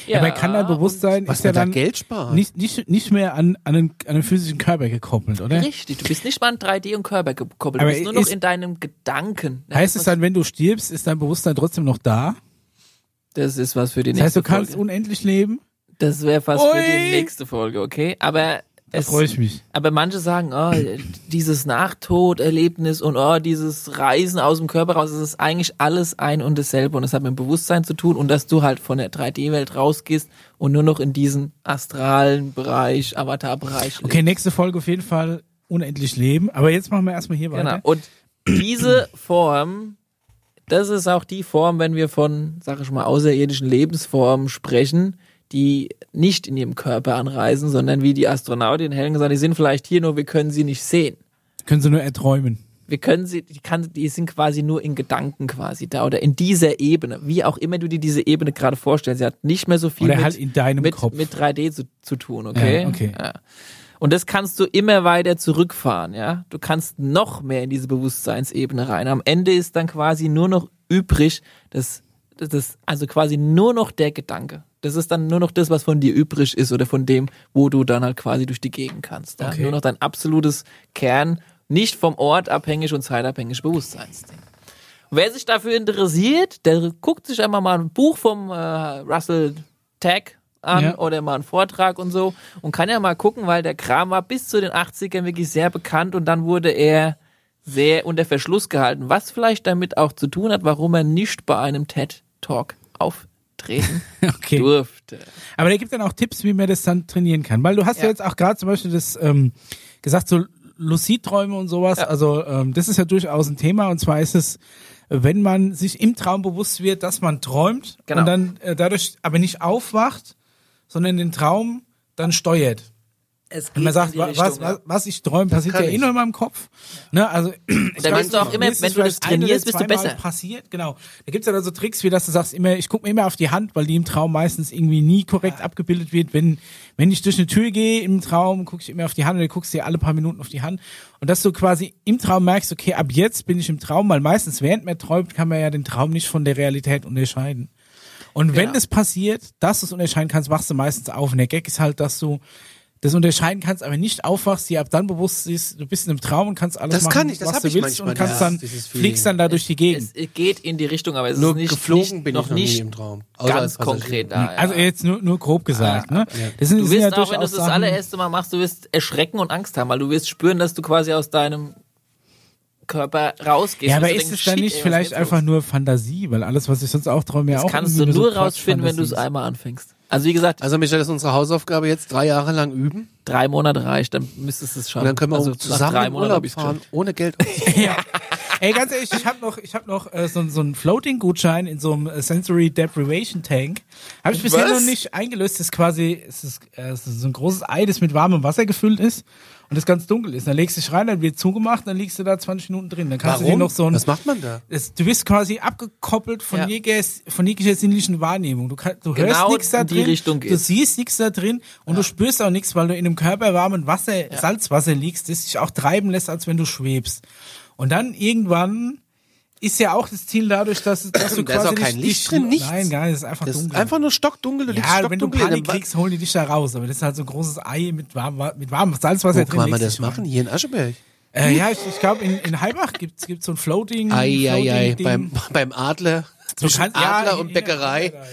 Ja, aber kann dein Bewusstsein Was ist da dann Geld sparen. nicht, nicht, nicht mehr an, an, einen, an einen physischen Körper gekoppelt, oder? Richtig, du bist nicht mal an 3D und Körper gekoppelt, Aber du bist nur noch in deinem Gedanken. Ja, Heißt es dann, wenn du stirbst, ist dein Bewusstsein trotzdem noch da? Das ist was für die Das heißt, nächste du kannst Folge. unendlich leben? Das wäre fast für Ui. die nächste Folge, okay? Aber Da es, freue ich mich. aber manche sagen, oh, dieses Nachtoderlebnis und oh, dieses Reisen aus dem Körper raus, das ist eigentlich alles ein und dasselbe und das hat mit dem Bewusstsein zu tun und dass du halt von der 3D-Welt rausgehst und nur noch in diesen astralen Bereich, Avatar-Bereich Okay, nächste Folge auf jeden Fall unendlich leben. Aber jetzt machen wir erstmal hier Genau. weiter. Und diese Form, das ist auch die Form, wenn wir von, sag ich mal, außerirdischen Lebensformen sprechen, die nicht in ihrem Körper anreisen, sondern wie die Astronautin Helen gesagt, die sind vielleicht hier, nur wir können sie nicht sehen. Können sie nur erträumen. Wir können sie, die, kann, die sind quasi nur in Gedanken quasi da oder in dieser Ebene, wie auch immer du dir diese Ebene gerade vorstellst. Sie hat nicht mehr so viel Oder mit, halt in deinem mit, Kopf. mit 3D zu, zu tun, okay? Ja, okay. Ja. Und das kannst du immer weiter zurückfahren, ja. Du kannst noch mehr in diese Bewusstseinsebene rein. Am Ende ist dann quasi nur noch übrig das das also quasi nur noch der Gedanke. Das ist dann nur noch das, was von dir übrig ist oder von dem, wo du dann halt quasi durch die Gegend kannst. Ja? Okay. Nur noch dein absolutes Kern, nicht vom Ort abhängig und zeitabhängig Bewusstseinsding. Und wer sich dafür interessiert, der guckt sich einmal mal ein Buch vom äh, Russell Tag an Ja. oder mal einen Vortrag und so und kann ja mal gucken, weil der Kram war bis zu den 80ern wirklich sehr bekannt und dann wurde er sehr unter Verschluss gehalten, was vielleicht damit auch zu tun hat, warum er nicht bei einem TED Talk auftreten (laughs) Okay. durfte. Aber der gibt dann auch Tipps, wie man das dann trainieren kann. Weil du hast ja, Ja. jetzt auch gerade zum Beispiel das ähm, gesagt, so Lucid-Träume und sowas. Ja. Also ähm, das ist ja durchaus ein Thema. Und zwar ist es, wenn man sich im Traum bewusst wird, dass man träumt Genau. und dann äh, dadurch aber nicht aufwacht, sondern den Traum dann steuert. Es Und man sagt, wa- was, was, was ich träume, passiert ja eh nur in meinem Kopf. Ne, also (clears throat) ich Da weiß bist du auch immer, wenn du das oder trainierst, bist du besser. passiert, genau. Da gibt's ja dann so Tricks, wie dass du sagst, immer, ich gucke mir immer auf die Hand, weil die im Traum meistens irgendwie nie korrekt abgebildet wird. Wenn, wenn ich durch eine Tür gehe im Traum, gucke ich immer auf die Hand und dann guckst dir alle paar Minuten auf die Hand. Und dass du quasi im Traum merkst, okay, ab jetzt bin ich im Traum, weil meistens während man träumt, kann man ja den Traum nicht von der Realität unterscheiden. Und wenn Genau. das passiert, dass du es unterscheiden kannst, wachst du meistens auf. Und der Gag ist halt, dass du das unterscheiden kannst, aber nicht aufwachst, dir ab dann bewusst ist, du bist in einem Traum und kannst alles Das machen, kann ich, das was du ich willst manchmal, und kannst ja, dann, fliegst dann da durch die Gegend. Es geht in die Richtung, aber es Nur ist nicht, geflogen nicht, bin noch ich noch nie nicht im Traum. Außer ganz konkret da. Ja. Also jetzt nur, nur grob gesagt, ne? Das sind, Du das sind wirst ja auch, wenn du das allererste Mal machst, du wirst erschrecken und Angst haben, weil du wirst spüren, dass du quasi aus deinem Körper rausgehst. Ja, aber ist denkst, es dann nicht ey, vielleicht geht los? einfach nur Fantasie, weil alles, was ich sonst auch träume, ja Das auch kannst du nur so rausfinden, wenn du es einmal anfängst. Also wie gesagt, Also Michael, das ist unsere Hausaufgabe jetzt drei Jahre lang üben. drei Monate reicht, dann müsstest du es schaffen. Und dann können wir also zusammen drei in Monaten Urlaub fahren, ohne Geld. (laughs) ja. Ey, ganz ehrlich, ich habe noch, ich hab noch äh, so, so einen Floating-Gutschein in so einem äh, Sensory Deprivation Tank. Habe ich bisher Was? noch nicht eingelöst. Das ist quasi, es ist, äh, es ist so ein großes Ei, das mit warmem Wasser gefüllt ist und das ganz dunkel ist. Dann legst du dich rein, dann wird zugemacht, dann liegst du da 20 Minuten drin. Dann kannst du dir Warum? noch so ein Was macht man da? es, du bist quasi abgekoppelt von, Ja. jeger, von jeglicher sinnlichen Wahrnehmung. Du, kann, du Genau hörst nichts da drin, Richtung du geht's. siehst nichts da drin und du spürst auch nichts, weil du in einem körperwarmen Wasser, Salzwasser liegst, das dich auch treiben lässt, als wenn du schwebst. Und dann irgendwann ist ja auch das Ziel dadurch, dass, dass (clears throat) du Da ist quasi auch kein dich- Licht drin, nichts. Nein, gar nicht, das ist einfach Das ist dunkel. einfach nur stockdunkel. Du liegst ja, wenn du stockdunkel Panik kriegst, holen die dich da raus. Aber das ist halt so ein großes Ei mit warmem, mit warmem Salzwasser Wo drin. kann man das rein. machen? Hier in Ascheberg. Äh, ja, ich, ich glaube, in, in Heilbach gibt's gibt's so ein Floating. Ei, ei, ei. Beim, (laughs) beim Adler. Du Zwischen kannst- ja, Adler in- und Bäckerei. Ja, ja.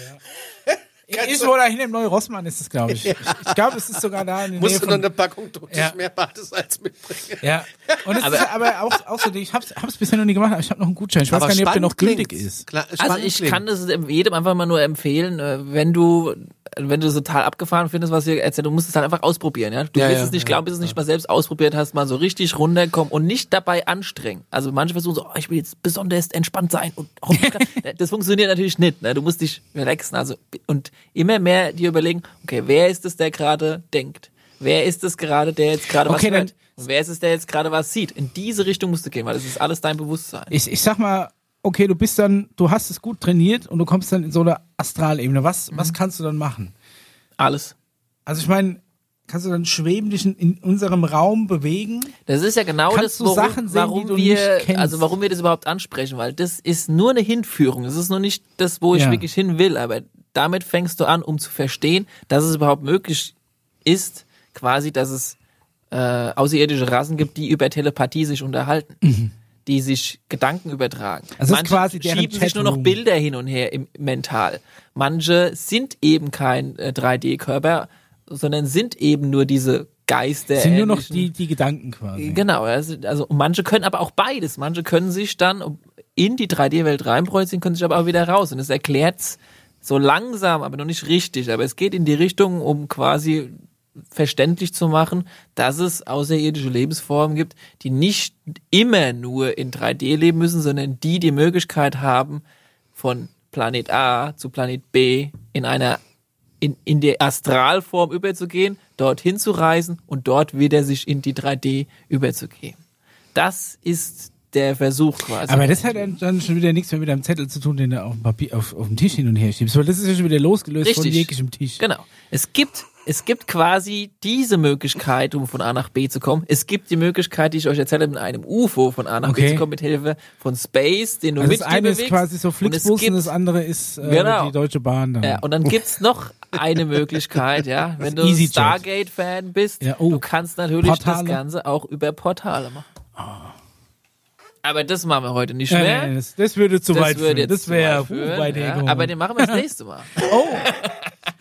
Ist da hinten im Neu-Rossmann ist es, glaube ich. (laughs) Ich, ich glaube, es ist sogar da in der Nähe Musst du noch eine Packung totes Ja. Meerbadesalz mitbringen. Ja. Und es ist aber auch, auch so, ich hab's, hab's bisher noch nie gemacht, aber ich habe noch einen Gutschein. Ich weiß gar nicht, ob der noch gültig klingt's. ist. Klar, Also ich klingt. kann das jedem einfach mal nur empfehlen, äh, wenn du wenn du es total abgefahren findest, was ihr erzählt, du musst es halt einfach ausprobieren, ja. Du Ja, wirst ja, es nicht ja, glauben, bis du es nicht mal selbst ausprobiert hast, mal so richtig runterkommen und nicht dabei anstrengen. Also manche versuchen so, oh, ich will jetzt besonders entspannt sein und (laughs) das funktioniert natürlich nicht, ne? Du musst dich relaxen, also und immer mehr dir überlegen, okay, wer ist es, der gerade denkt? Wer ist es gerade, der jetzt gerade Okay, was hört? Und wer ist es, der jetzt gerade was sieht? In diese Richtung musst du gehen, weil das ist alles dein Bewusstsein. Ich, ich sag mal, okay, du bist dann, du hast es gut trainiert und du kommst dann in so eine Astralebene. Was, Mhm. was kannst du dann machen? Alles. Also ich meine, kannst du dann schweben dich in, unserem Raum bewegen? Das ist ja genau Kannst das, warum, Sachen sehen, warum wir, also warum wir das überhaupt ansprechen, weil das ist nur eine Hinführung. Das ist noch nicht das, wo ich Ja. wirklich hin will, aber damit fängst du an, um zu verstehen, dass es überhaupt möglich ist, quasi, dass es äh, außerirdische Rassen gibt, die über Telepathie sich unterhalten. Die sich Gedanken übertragen. Mhm. Also das Manche quasi schieben sich nur noch. Bilder hin und her im mental. Manche sind eben kein äh, 3D-Körper, sondern sind eben nur diese Geister. sind nur noch die, die Gedanken quasi. Genau, also, also manche können aber auch beides. Manche können sich dann in die 3D-Welt reinprojizieren, können sich aber auch wieder raus. Und es erklärt's so langsam, aber noch nicht richtig. Aber es geht in die Richtung, um quasi verständlich zu machen, dass es außerirdische Lebensformen gibt, die nicht immer nur in 3D leben müssen, sondern die die Möglichkeit haben, von Planet A zu Planet B in einer in, in die Astralform überzugehen, dorthin zu reisen und dort wieder sich in die 3D überzugehen. Das ist der Versuch quasi. Aber das hat dann, schon wieder nichts mehr mit einem Zettel zu tun, den du auf dem Papier, auf, auf dem Tisch hin und her schiebst, weil das ist ja schon wieder losgelöst von Richtig. jeglichem Tisch. Genau. Es gibt es gibt quasi diese Möglichkeit, um von A nach B zu kommen. Es gibt die Möglichkeit, die ich euch erzähle, mit einem UFO von A nach B Okay. zu kommen, mit Hilfe von Space, den du Also mit das eine ist bewegst. quasi so Und Flixbus und, gibt- das andere ist äh, Genau. die Deutsche Bahn dann. Ja, und dann gibt's noch eine Möglichkeit, ja, (laughs) wenn du. Stargate-Fan bist, Ja, oh. du kannst natürlich Portale. das Ganze auch über Portale machen. Aber das machen wir heute nicht Ja, mehr. nee, das, das würde zu das weit würde führen. jetzt Das wäre ja. Aber den machen wir das (laughs) nächste Mal. Oh.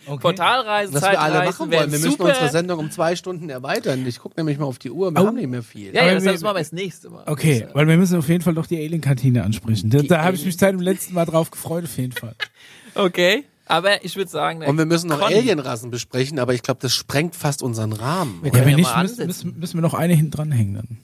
Okay. Portalreisen, Was wir alle machen wollen. Wir müssen super. unsere Sendung um zwei Stunden erweitern. Ich gucke nämlich mal auf die Uhr. Wir Oh. haben nicht mehr viel. Ja, ja, das, wir- das machen wir das nächste Mal. Okay, weil wir müssen auf jeden Fall doch die Alien-Kantine ansprechen. Da, Die da habe ich mich seit dem letzten Mal drauf gefreut, auf jeden Fall. Okay. Aber ich würde sagen, Und wir müssen noch Alienrassen besprechen, aber ich glaube, das sprengt fast unseren Rahmen. Wir Ja, wenn ja nicht, müssen, müssen, müssen wir noch eine hinten dranhängen dann.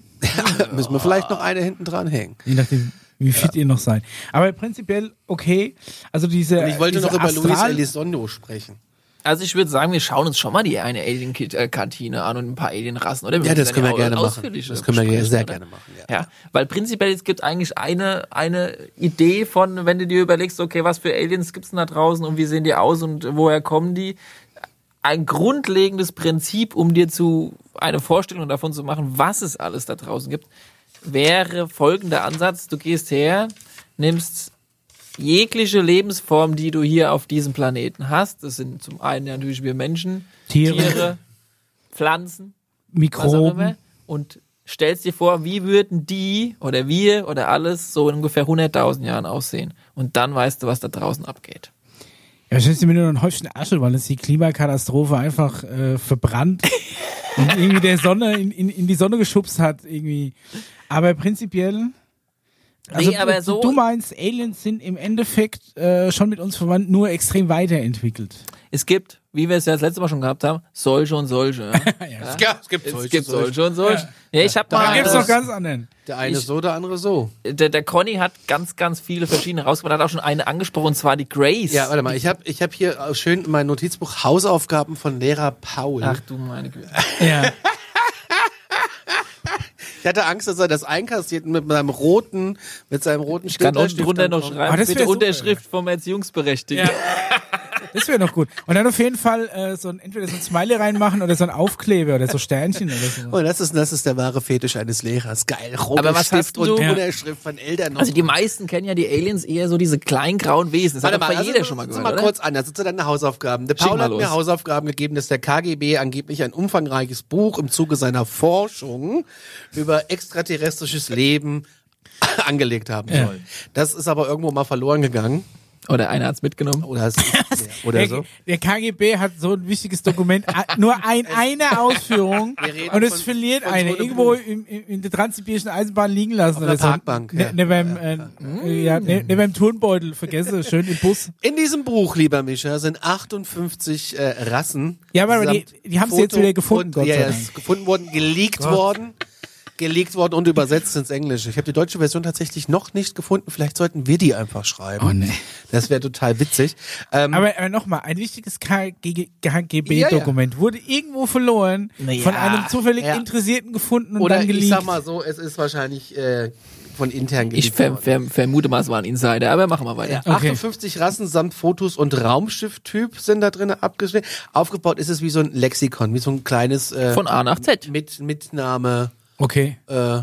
Müssen wir vielleicht noch eine hinten dran hängen. Je nachdem, wie fit ihr noch seid. Aber prinzipiell okay. Also diese. Und ich wollte diese noch über Luis Astral- Elizondo sprechen. Also ich würde sagen, wir schauen uns schon mal die eine Alien-Kantine an und ein paar Alien-Rassen, oder? Ja, das können wir gerne machen. Das können wir sehr oder? gerne machen. Ja. Ja, weil prinzipiell es gibt eigentlich eine, eine Idee von, wenn du dir überlegst, okay, was für Aliens gibt's denn da draußen und wie sehen die aus und woher kommen die? Ein grundlegendes Prinzip, um dir zu eine Vorstellung davon zu machen, was es alles da draußen gibt, wäre folgender Ansatz. Du gehst her, nimmst jegliche Lebensform, die du hier auf diesem Planeten hast. Das sind zum einen natürlich wir Menschen, Tiere. Tiere Pflanzen, Mikroben. und stellst dir vor, wie würden die oder wir oder alles so in ungefähr 100.000 Jahren aussehen. Und dann weißt du, was da draußen abgeht. Ja, stellst du mir nur ein Häufchen Asche, weil es die Klimakatastrophe einfach äh, verbrannt und irgendwie der Sonne in, in, in die Sonne geschubst hat irgendwie. Aber prinzipiell. Also Nee, aber so- du meinst, Aliens sind im Endeffekt äh, schon mit uns verwandt, nur extrem weiterentwickelt. Es gibt, wie wir es ja das letzte Mal schon gehabt haben, solche und solche. (laughs) Ja? Ja, es gibt Es gibt solche und solche. Ja, ich habe Da mal. gibt's äh, noch ganz anderen. Der eine Ich- so, der andere so. der, der Conny hat ganz, ganz viele verschiedene rausgebracht, hat auch schon eine angesprochen, und zwar die Grace. Ja, warte mal, ich habe ich hab hier schön mein Notizbuch Hausaufgaben von Lehrer Paul. Ach du meine Güte. (laughs) Ja. Ich hatte Angst, dass er das einkassiert mit seinem roten, mit seinem roten Ich kann unten drunter noch schreiben, das bitte super, Unterschrift vom Erziehungsberechtigten. (laughs) Das wäre noch gut. Und dann auf jeden Fall äh, so ein, entweder so ein Smiley reinmachen oder so ein Aufkleber oder so Sternchen oder so. Oh, das ist, das ist der wahre Fetisch eines Lehrers. Geil. Roter Aber was Stift hast du- und Ja. Unterschrift von Eltern. noch. Also die meisten kennen ja die Aliens eher so diese kleinen grauen Wesen. Das Warte hat mal, bei also, jeder schon mal gehört, mal oder? kurz an, das sind deine Hausaufgaben. Der Paul hat mir. Hausaufgaben gegeben, dass der KGB angeblich ein umfangreiches Buch im Zuge seiner Forschung über extraterrestrisches Leben (laughs) angelegt haben Ja. soll. Das ist aber irgendwo mal verloren gegangen. Oder einer hat's mitgenommen. Oder, es- (laughs) oder Der, so. der KGB hat so ein wichtiges Dokument, a- nur ein, (laughs) eine Ausführung und es von- verliert von eine. so Irgendwo im, im, in der transsibirischen Eisenbahn liegen lassen. Auf oder einer so. Parkbank, Ne, ja. ne beim, äh, äh, ja, ne, ne beim Turnbeutel vergesse, (laughs) schön im Bus. In diesem Buch, lieber Mischa, sind 58 äh, Rassen. Ja, aber die- die haben sie jetzt wieder gefunden, und, Gott ja, sei ja, Dank. ist gefunden worden, geleakt Gott. worden. Geleakt worden und übersetzt ins Englische. Ich habe die deutsche Version tatsächlich noch nicht gefunden. Vielleicht sollten wir die einfach schreiben. Oh, nee. Das wäre total witzig. Ähm, Aber, aber nochmal, ein wichtiges KGB-Dokument wurde irgendwo verloren, Naja, von einem zufällig ja. Interessierten gefunden und oder dann ich geleakt. sag mal so, es ist wahrscheinlich äh, von intern Ich ver ver vermute mal, es war ein Insider, aber machen wir weiter. Ja, Okay. 58 Rassen samt Fotos und Raumschifftyp sind da drin abgeschnitten. Aufgebaut ist es wie so ein Lexikon, wie so ein kleines äh, Von A nach Z. mit Mitnahme okay. äh,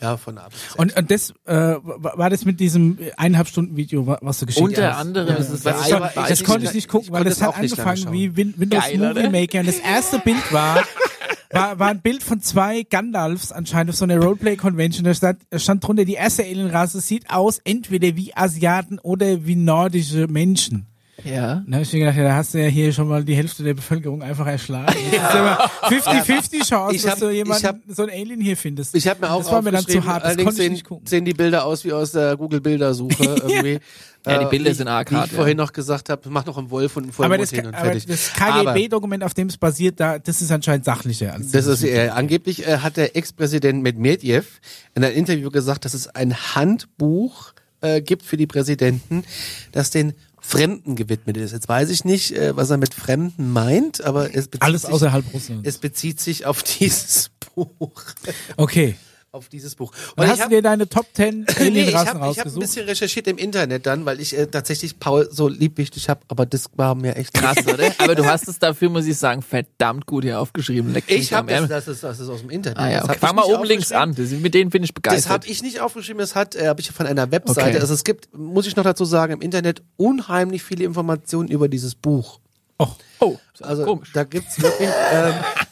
ja von A bis Z. Und, und das äh, war war das mit diesem eineinhalb Stunden Video, wa- was du geschickt Unter hast? anderem ist es Was Das, ich ein- aber- das ich- konnte ich nicht gucken, ich weil das es hat auch nicht lange angefangen wie Win Windows Geil, Movie? Maker und das erste Bild war, (laughs) war, war ein Bild von zwei Gandalfs anscheinend auf so einer Roleplay Convention. Da stand, da stand drunter, die erste Alienrasse sieht aus entweder wie Asiaten oder wie nordische Menschen. Ja. Da hab ich mir gedacht, ja, da hast du ja hier schon mal die Hälfte der Bevölkerung einfach erschlagen. Das ja 50-50 Chance, Ich dass hab- du ich jemanden, hab- so ein Alien hier findest. Ich habe mir auch Das war mir dann zu hart, das allerdings konnte ich sehen, nicht gucken. sehen die Bilder aus wie aus der Google Bildersuche (laughs) irgendwie. Ja, die Äh, Bilder wie- sind arg Wie hart, ich ja. vorhin noch gesagt habe, mach noch einen Wolf und einen aber Vollmond das, hin und aber fertig. das Aber- KGB-Dokument, auf dem es basiert, da, das ist anscheinend sachlicher. Als Das ist äh, angeblich äh, hat der Ex-Präsident Medvedev in einem Interview gesagt, dass es ein Handbuch äh, gibt für die Präsidenten, das den Fremden gewidmet ist. Jetzt weiß ich nicht, äh, was er mit Fremden meint, aber es bezieht Alles sich, außerhalb Russlands. es bezieht sich auf (laughs) dieses Buch. Okay. Auf dieses Buch. Und hast hab- du dir deine Top 10 (laughs) nee, ich Alienrassen habe hab ein rausgesucht? bisschen recherchiert im Internet dann, weil ich äh, tatsächlich Paul so lieb wie ich dich hab, aber das war mir echt Krass, (laughs) oder? Aber du hast es dafür, muss ich sagen, verdammt gut hier aufgeschrieben. Leck Ich habe das, das, ist, das ist aus dem Internet. Ah ja, Das okay. Fang ich mal oben links an. Das, mit denen bin ich Das begeistert. habe ich nicht aufgeschrieben, das hat, äh, habe ich von einer Webseite. Okay. Also es gibt, muss ich noch dazu sagen, im Internet unheimlich viele Informationen über dieses Buch. oh. oh, Also komisch. da gibt's wirklich, ähm, (laughs)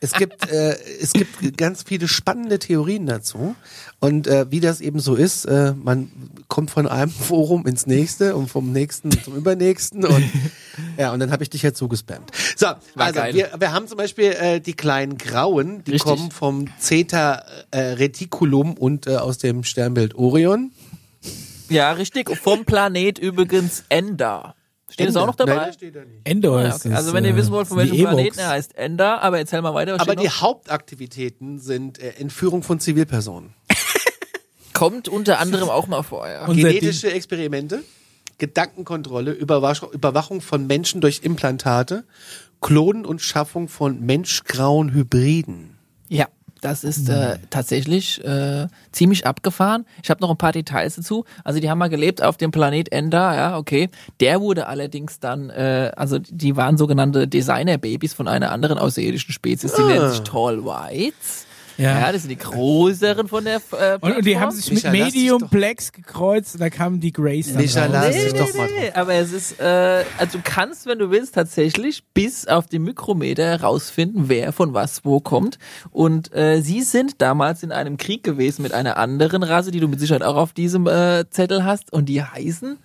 es gibt, äh, es gibt ganz viele spannende Theorien dazu. Und äh, wie das eben so ist, äh, man kommt von einem (laughs) Forum ins nächste und vom nächsten zum übernächsten und (laughs) ja, und dann habe ich dich jetzt so gespammt. So, also geil. wir, wir haben zum Beispiel äh, die kleinen Grauen, die Richtig. kommen vom Zeta äh, Reticulum und äh, aus dem Sternbild Orion. Ja, richtig. Vom Planet übrigens Ender. Steht das auch noch dabei? Nein, steht da nicht. Endor Ah, ist okay. es, Also wenn ihr äh, wissen wollt, von welchem. Planeten er heißt Ender, aber erzähl mal weiter. Was Aber die noch? Hauptaktivitäten sind äh, Entführung von Zivilpersonen. (laughs) kommt unter anderem auch mal vor. Ja. Genetische Experimente, Gedankenkontrolle, Überwachung, Überwachung von Menschen durch Implantate, Klonen und Schaffung von menschgrauen Hybriden. Ja, das ist äh, tatsächlich äh, ziemlich abgefahren. Ich habe noch ein paar Details dazu. Also die haben mal gelebt auf dem Planet Ender, ja, okay. Der wurde allerdings dann, äh, also die waren sogenannte Designerbabys von einer anderen außerirdischen Spezies, die nennen sich Tall Whites. Ja. Ja. das sind die größeren von der äh, Und, und die Plattform. haben sich Micha, mit dich Medium Blacks gekreuzt und da kamen die Grays dann Micha, raus. lass Nee, dich nee, doch mal nee, aber es ist, äh, also du kannst, wenn du willst, tatsächlich bis auf den Mikrometer herausfinden, wer von was wo kommt. Und äh, sie sind damals in einem Krieg gewesen mit einer anderen Rasse, die du mit Sicherheit auch auf diesem äh, Zettel hast, und die heißen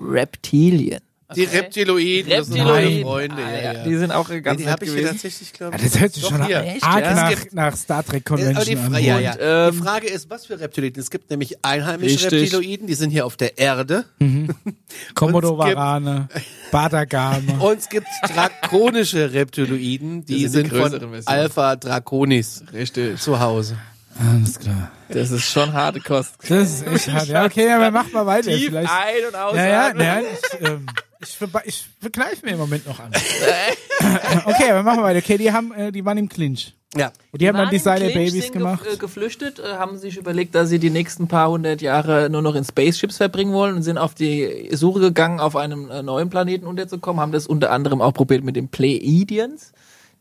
Reptilien. Die Reptiloiden, das sind meine Freunde. Ah, Ja, ja, ja. Die sind auch Ja, ganz die nett habe ich hier tatsächlich, glaube Ja, ich. das hört sich schon hier. Echt, arg ja? nach, nach Star Trek die, Convention an. ja, ja. Und, ähm, die Frage ist, was für Reptiloiden? Es gibt nämlich einheimische Richtig. Reptiloiden, die sind hier auf der Erde. (laughs) Komodo Und es gibt- Varane, (laughs) Badagame. (laughs) Und es gibt drakonische Reptiloiden, die sind die sind, von. Alpha Draconis Richtig. zu Hause. Alles klar. Das ist schon harte Kost. Das ist echt hart. Ja, okay, aber mach mal weiter. Tief Vielleicht. ein- und Ja, ja, ausatmen. nein, ich, ähm, ich, verba- ich verkneife mir im Moment noch an. (laughs) okay, aber machen wir weiter. Okay, die haben, äh, die waren im Clinch. Ja. Und die haben dann Designer Clinch Babys sind gemacht. Ge äh, geflüchtet, äh, haben sich überlegt, dass sie die nächsten paar hundert Jahre nur noch in Spaceships verbringen wollen und sind auf die Suche gegangen, auf einem äh, neuen Planeten unterzukommen, haben das unter anderem auch probiert mit den Pleiadians,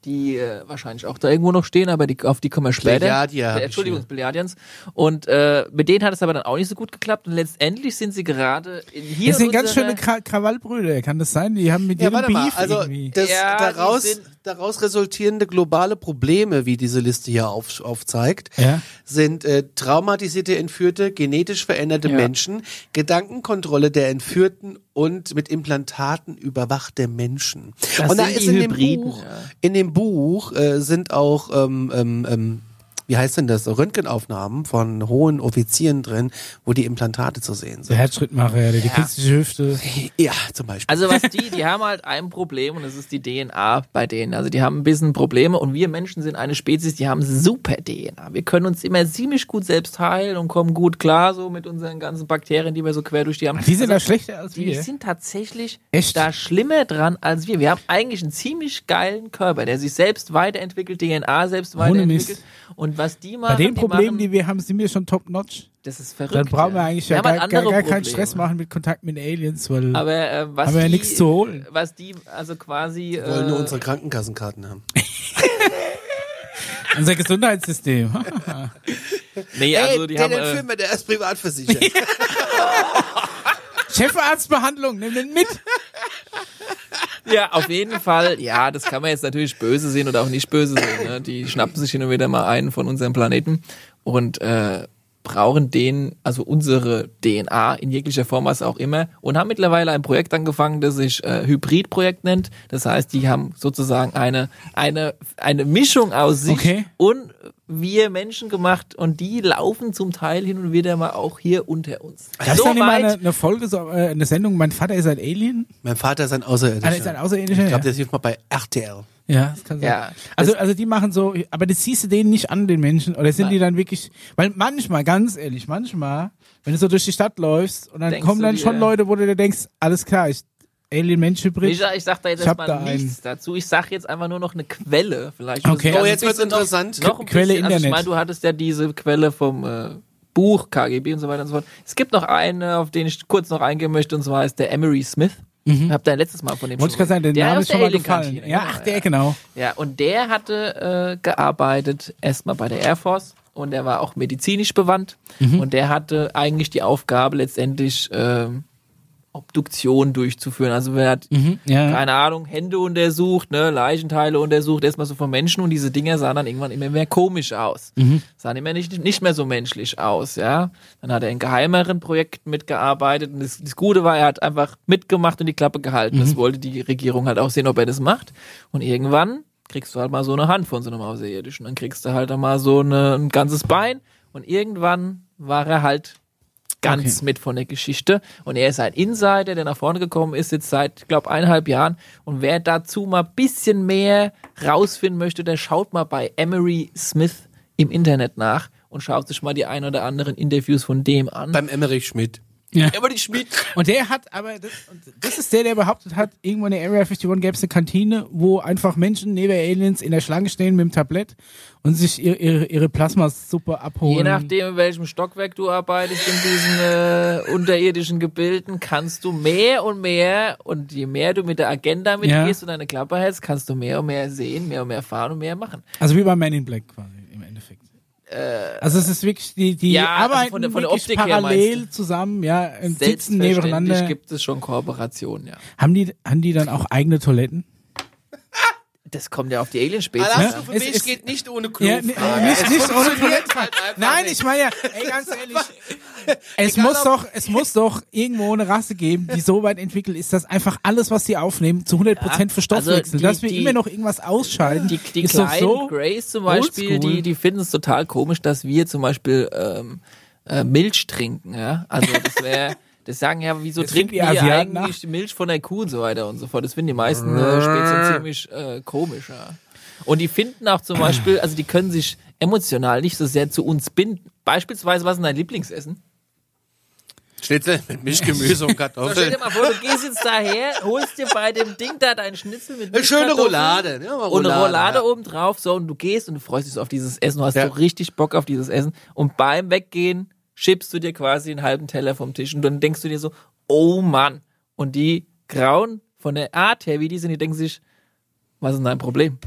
die äh, wahrscheinlich auch da irgendwo noch stehen, aber die, auf die kommen wir später. Hab Äh, Entschuldigung, hier. Pleiadians. Und äh, mit denen hat es aber dann auch nicht so gut geklappt und letztendlich sind sie gerade in hier Das sind in ganz schöne Kra Krawallbrüder, kann das sein? Die haben mit Ja, jedem warte mal, Beef also irgendwie. das, Ja, daraus, sind- daraus resultierende globale Probleme, wie diese Liste hier auf, aufzeigt, Ja. sind äh, traumatisierte Entführte, genetisch veränderte Ja. Menschen, Gedankenkontrolle der Entführten und mit Implantaten überwachte Menschen. Das und da ist die in dem Hybriden, Buch, ja. in dem Buch äh, sind auch ähm, ähm, ähm, wie heißt denn das, Röntgenaufnahmen von hohen Offizieren drin, wo die Implantate zu sehen Der sind. Herzschrittmacher, der die künstliche Hüfte. Ja, zum Beispiel. Also was die, (laughs) die haben halt ein Problem und das ist die DNA bei denen. Also die haben ein bisschen Probleme und wir Menschen sind eine Spezies, die haben super DNA. Wir können uns immer ziemlich gut selbst heilen und kommen gut klar so mit unseren ganzen Bakterien, die wir so quer durch die haben. Die sind da also, schlechter als die wir. sind tatsächlich Echt? da schlimmer dran als wir. Wir haben eigentlich einen ziemlich geilen Körper, der sich selbst weiterentwickelt, DNA selbst weiterentwickelt. Mist. Und was die Bei machen, den die Problemen, machen, die wir haben, sind wir schon top-notch. das ist verrückt. Dann brauchen wir ja. eigentlich Wir ja halt gar, gar, gar keinen. Stress machen mit Kontakt mit Aliens, weil Aber äh, was Haben wir ja die, nichts zu holen. Was die also quasi Wir wollen nur äh, unsere Krankenkassenkarten haben. (laughs) (laughs) unser Gesundheitssystem. (laughs) Nee, also die den haben äh, entführen wir, der ist privat versichert. Chefarztbehandlung, nimm den mit. Ja auf jeden Fall. Ja, das kann man jetzt natürlich böse sehen oder auch nicht böse sehen. Ne? Die schnappen sich hin und wieder mal einen von unserem Planeten und äh, brauchen den, also unsere DNA in jeglicher Form, was auch immer, und haben mittlerweile ein Projekt angefangen, das sich äh, Hybrid-Projekt nennt. Das heißt, die haben sozusagen eine eine eine Mischung aus sich Okay. und wir Menschen gemacht und die laufen zum Teil hin und wieder mal auch hier unter uns. Das ist So dann immer weit- eine, eine Folge, so, äh, eine Sendung, mein Vater ist ein Alien. mein Vater ist ein Außerirdischer. Ah, ist ein Außerirdischer, Ich glaube, ja. der ist mal bei RTL. Ja, das kann sein. Ja. Also, also die machen so, aber das siehst du denen nicht an, den Menschen. Oder sind Nein. die dann wirklich, weil manchmal, ganz ehrlich, manchmal, wenn du so durch die Stadt läufst und dann Denkst kommen dann dir- schon Leute, wo du dir denkst, alles klar, ich, Alien-Mensch-Hybrid. Micha, ich sag da jetzt erstmal da einen. nichts dazu. Ich sag jetzt einfach nur noch eine Quelle. Vielleicht Okay. Oh, jetzt wird's noch- interessant. Noch ein Quelle bisschen, also ich Internet. meine, du hattest ja diese Quelle vom äh, Buch KGB und so weiter und so fort. Es gibt noch eine, auf den ich kurz noch eingehen möchte, und zwar ist der Emery Smith. Ich hab da letztes Mal von dem Mhm. Wollte ich gerade sagen, der, der Name ist schon mal gefallen. Alien-Kantine, Ja, genau, ach, der, genau. Ja, und der hatte äh, gearbeitet erstmal bei der Air Force und der war auch medizinisch bewandt Mhm. und der hatte eigentlich die Aufgabe letztendlich ähm, Obduktion durchzuführen. Also wer hat Mhm, ja. keine Ahnung, Hände untersucht, ne, Leichenteile untersucht, erstmal so von Menschen und diese Dinger sahen dann irgendwann immer mehr komisch aus. Mhm. Sahen immer nicht, nicht mehr so menschlich aus, ja. Dann hat er in geheimeren Projekten mitgearbeitet und das, das Gute war, er hat einfach mitgemacht und die Klappe gehalten. Mhm. Das wollte die Regierung halt auch sehen, ob er das macht. Und irgendwann kriegst du halt mal so eine Hand von so einem Außerirdischen. Dann kriegst du halt einmal so eine, ein ganzes Bein und irgendwann war er halt ganz Okay. mit von der Geschichte. Und er ist ein Insider, der nach vorne gekommen ist, jetzt seit, ich glaube, eineinhalb Jahren. Und wer dazu mal ein bisschen mehr rausfinden möchte, der schaut mal bei Emery Smith im Internet nach und schaut sich mal die ein oder anderen Interviews von dem an. Beim Emmerich Schmidt. Ja. Emmerich Schmidt. Und der hat aber, das, und das ist der, der behauptet hat, irgendwo in der Area 51 gäbe es eine Kantine, wo einfach Menschen neben Aliens in der Schlange stehen mit dem Tablett und sich ihre, ihre, ihre Plasmasuppe abholen. Je nachdem, in welchem Stockwerk du arbeitest in diesen äh, unterirdischen Gebilden, kannst du mehr und mehr und je mehr du mit der Agenda mitgehst und deine Klappe hältst, kannst du mehr und mehr sehen, mehr und mehr fahren und mehr machen. Also wie bei Man in Black quasi Endeffekt. also es ist wirklich, die, die Äh, ja, also arbeiten von der- von der Optik her parallel meinst zusammen, ja, sitzen nebeneinander. gibt es schon Kooperationen, ja. Haben die, haben die dann auch eigene Toiletten? Das kommt ja auf die Alien-Spezies. Alas, an. du für Es mich ist- geht nicht ohne Ja, Klofrage. nee, nicht, Es nicht ohne Toiletten. halt Nein, nicht. ich meine ja, ey, ganz ehrlich, (laughs) es Egal, muss doch, es muss doch irgendwo eine Rasse geben, die so weit entwickelt ist, dass einfach alles, was sie aufnehmen, zu 100% für Stoff also wechselt. die- Dass wir die- immer noch irgendwas ausscheiden, Die, die ist kleinen so. Grays zum Beispiel, die, die finden es total komisch, dass wir zum Beispiel ähm, äh, Milch trinken. Ja? Also das wäre, das sagen ja, wieso Das trinken die Asiaten eigentlich die Milch von der Kuh und so weiter und so fort. Das finden die meisten äh, Spezien ziemlich äh, komisch. Ja. Und die finden auch zum Beispiel, also die können sich emotional nicht so sehr zu uns binden. Beispielsweise, was ist dein Lieblingsessen? Schnitzel mit Mischgemüse und (laughs) So, stell Kartoffeln. dir mal vor, du gehst jetzt daher, holst dir bei dem Ding da deinen Schnitzel mit Eine schöne Roulade. Ja, mal und eine Roulade ja. oben drauf, so, und du gehst und du freust dich so auf dieses Essen, du hast Ja. so richtig Bock auf dieses Essen. Und beim Weggehen schiebst du dir quasi einen halben Teller vom Tisch und dann denkst du dir so, oh Mann. Und die Grauen von der Art her, wie die sind, die denken sich, was ist denn dein Problem?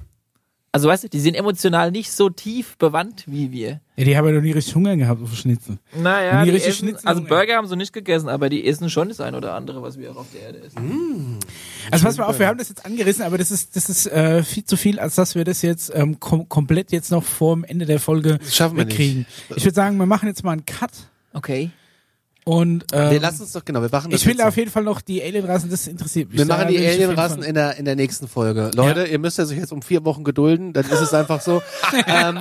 Also weißt du, die sind emotional nicht so tief bewandt wie wir. Ja, die haben ja noch nie richtig Hunger gehabt auf Schnitzel. Naja, die richtig essen, Schnitzel also Hunger- Burger haben sie nicht gegessen, aber die essen schon das ein oder andere, was wir auch auf der Erde essen. Also pass mal auf, wir haben das jetzt angerissen, aber das ist, das ist äh, viel zu viel, als dass wir das jetzt ähm, kom komplett jetzt noch vor dem Ende der Folge Das schaffen wir nicht. wegkriegen. Ich würde sagen, wir machen jetzt mal einen Cut Okay. Und ähm, Wir lassen uns doch, genau, wir machen das ich will jetzt auf jeden Fall noch die Alienrassen, das interessiert mich. Wir machen die jeden Alienrassen in der, in der nächsten Folge. Leute, ihr müsst ja sich jetzt um vier Wochen gedulden, dann ist es einfach so. (laughs) ähm,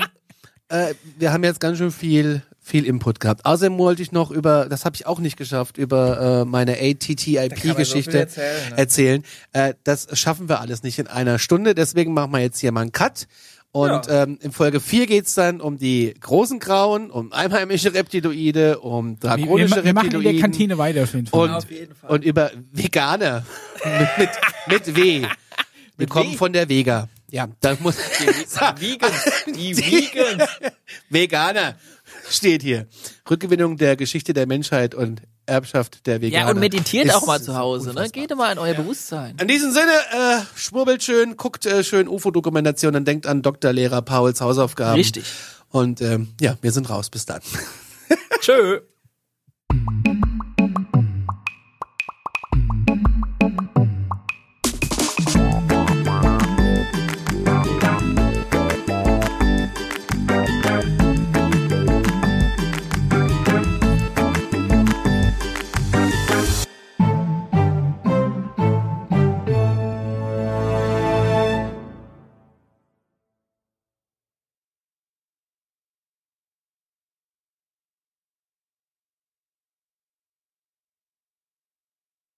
äh, wir haben jetzt ganz schön viel, viel Input gehabt. Außerdem wollte ich noch über, das habe ich auch nicht geschafft, über äh, meine ATTIP-Geschichte erzählen. Äh, das schaffen wir alles nicht in einer Stunde, deswegen machen wir jetzt hier mal einen Cut. Und ähm, in Folge 4 geht's dann um die großen Grauen, um einheimische Reptiloide, um wir, drakonische wir, wir machen in der. Kantine weiter auf jeden Fall. Und, Auf jeden Fall. und über Veganer. mit, mit, mit W. Wir kommen W? von der Vega. Ja, da muss Vegans. (laughs) Die Vegans. Veganer steht hier. Rückgewinnung der Geschichte der Menschheit und Erbschaft der Veganer. Ja, und meditiert auch mal zu Hause, ne? Geht mal in euer Bewusstsein. In diesem Sinne, äh, schwurbelt schön, guckt äh, schön UFO-Dokumentationen, denkt an Dr. Lehrer Pauls Hausaufgaben. Richtig. Und ähm, ja, wir sind raus. Bis dann. (laughs) Tschö.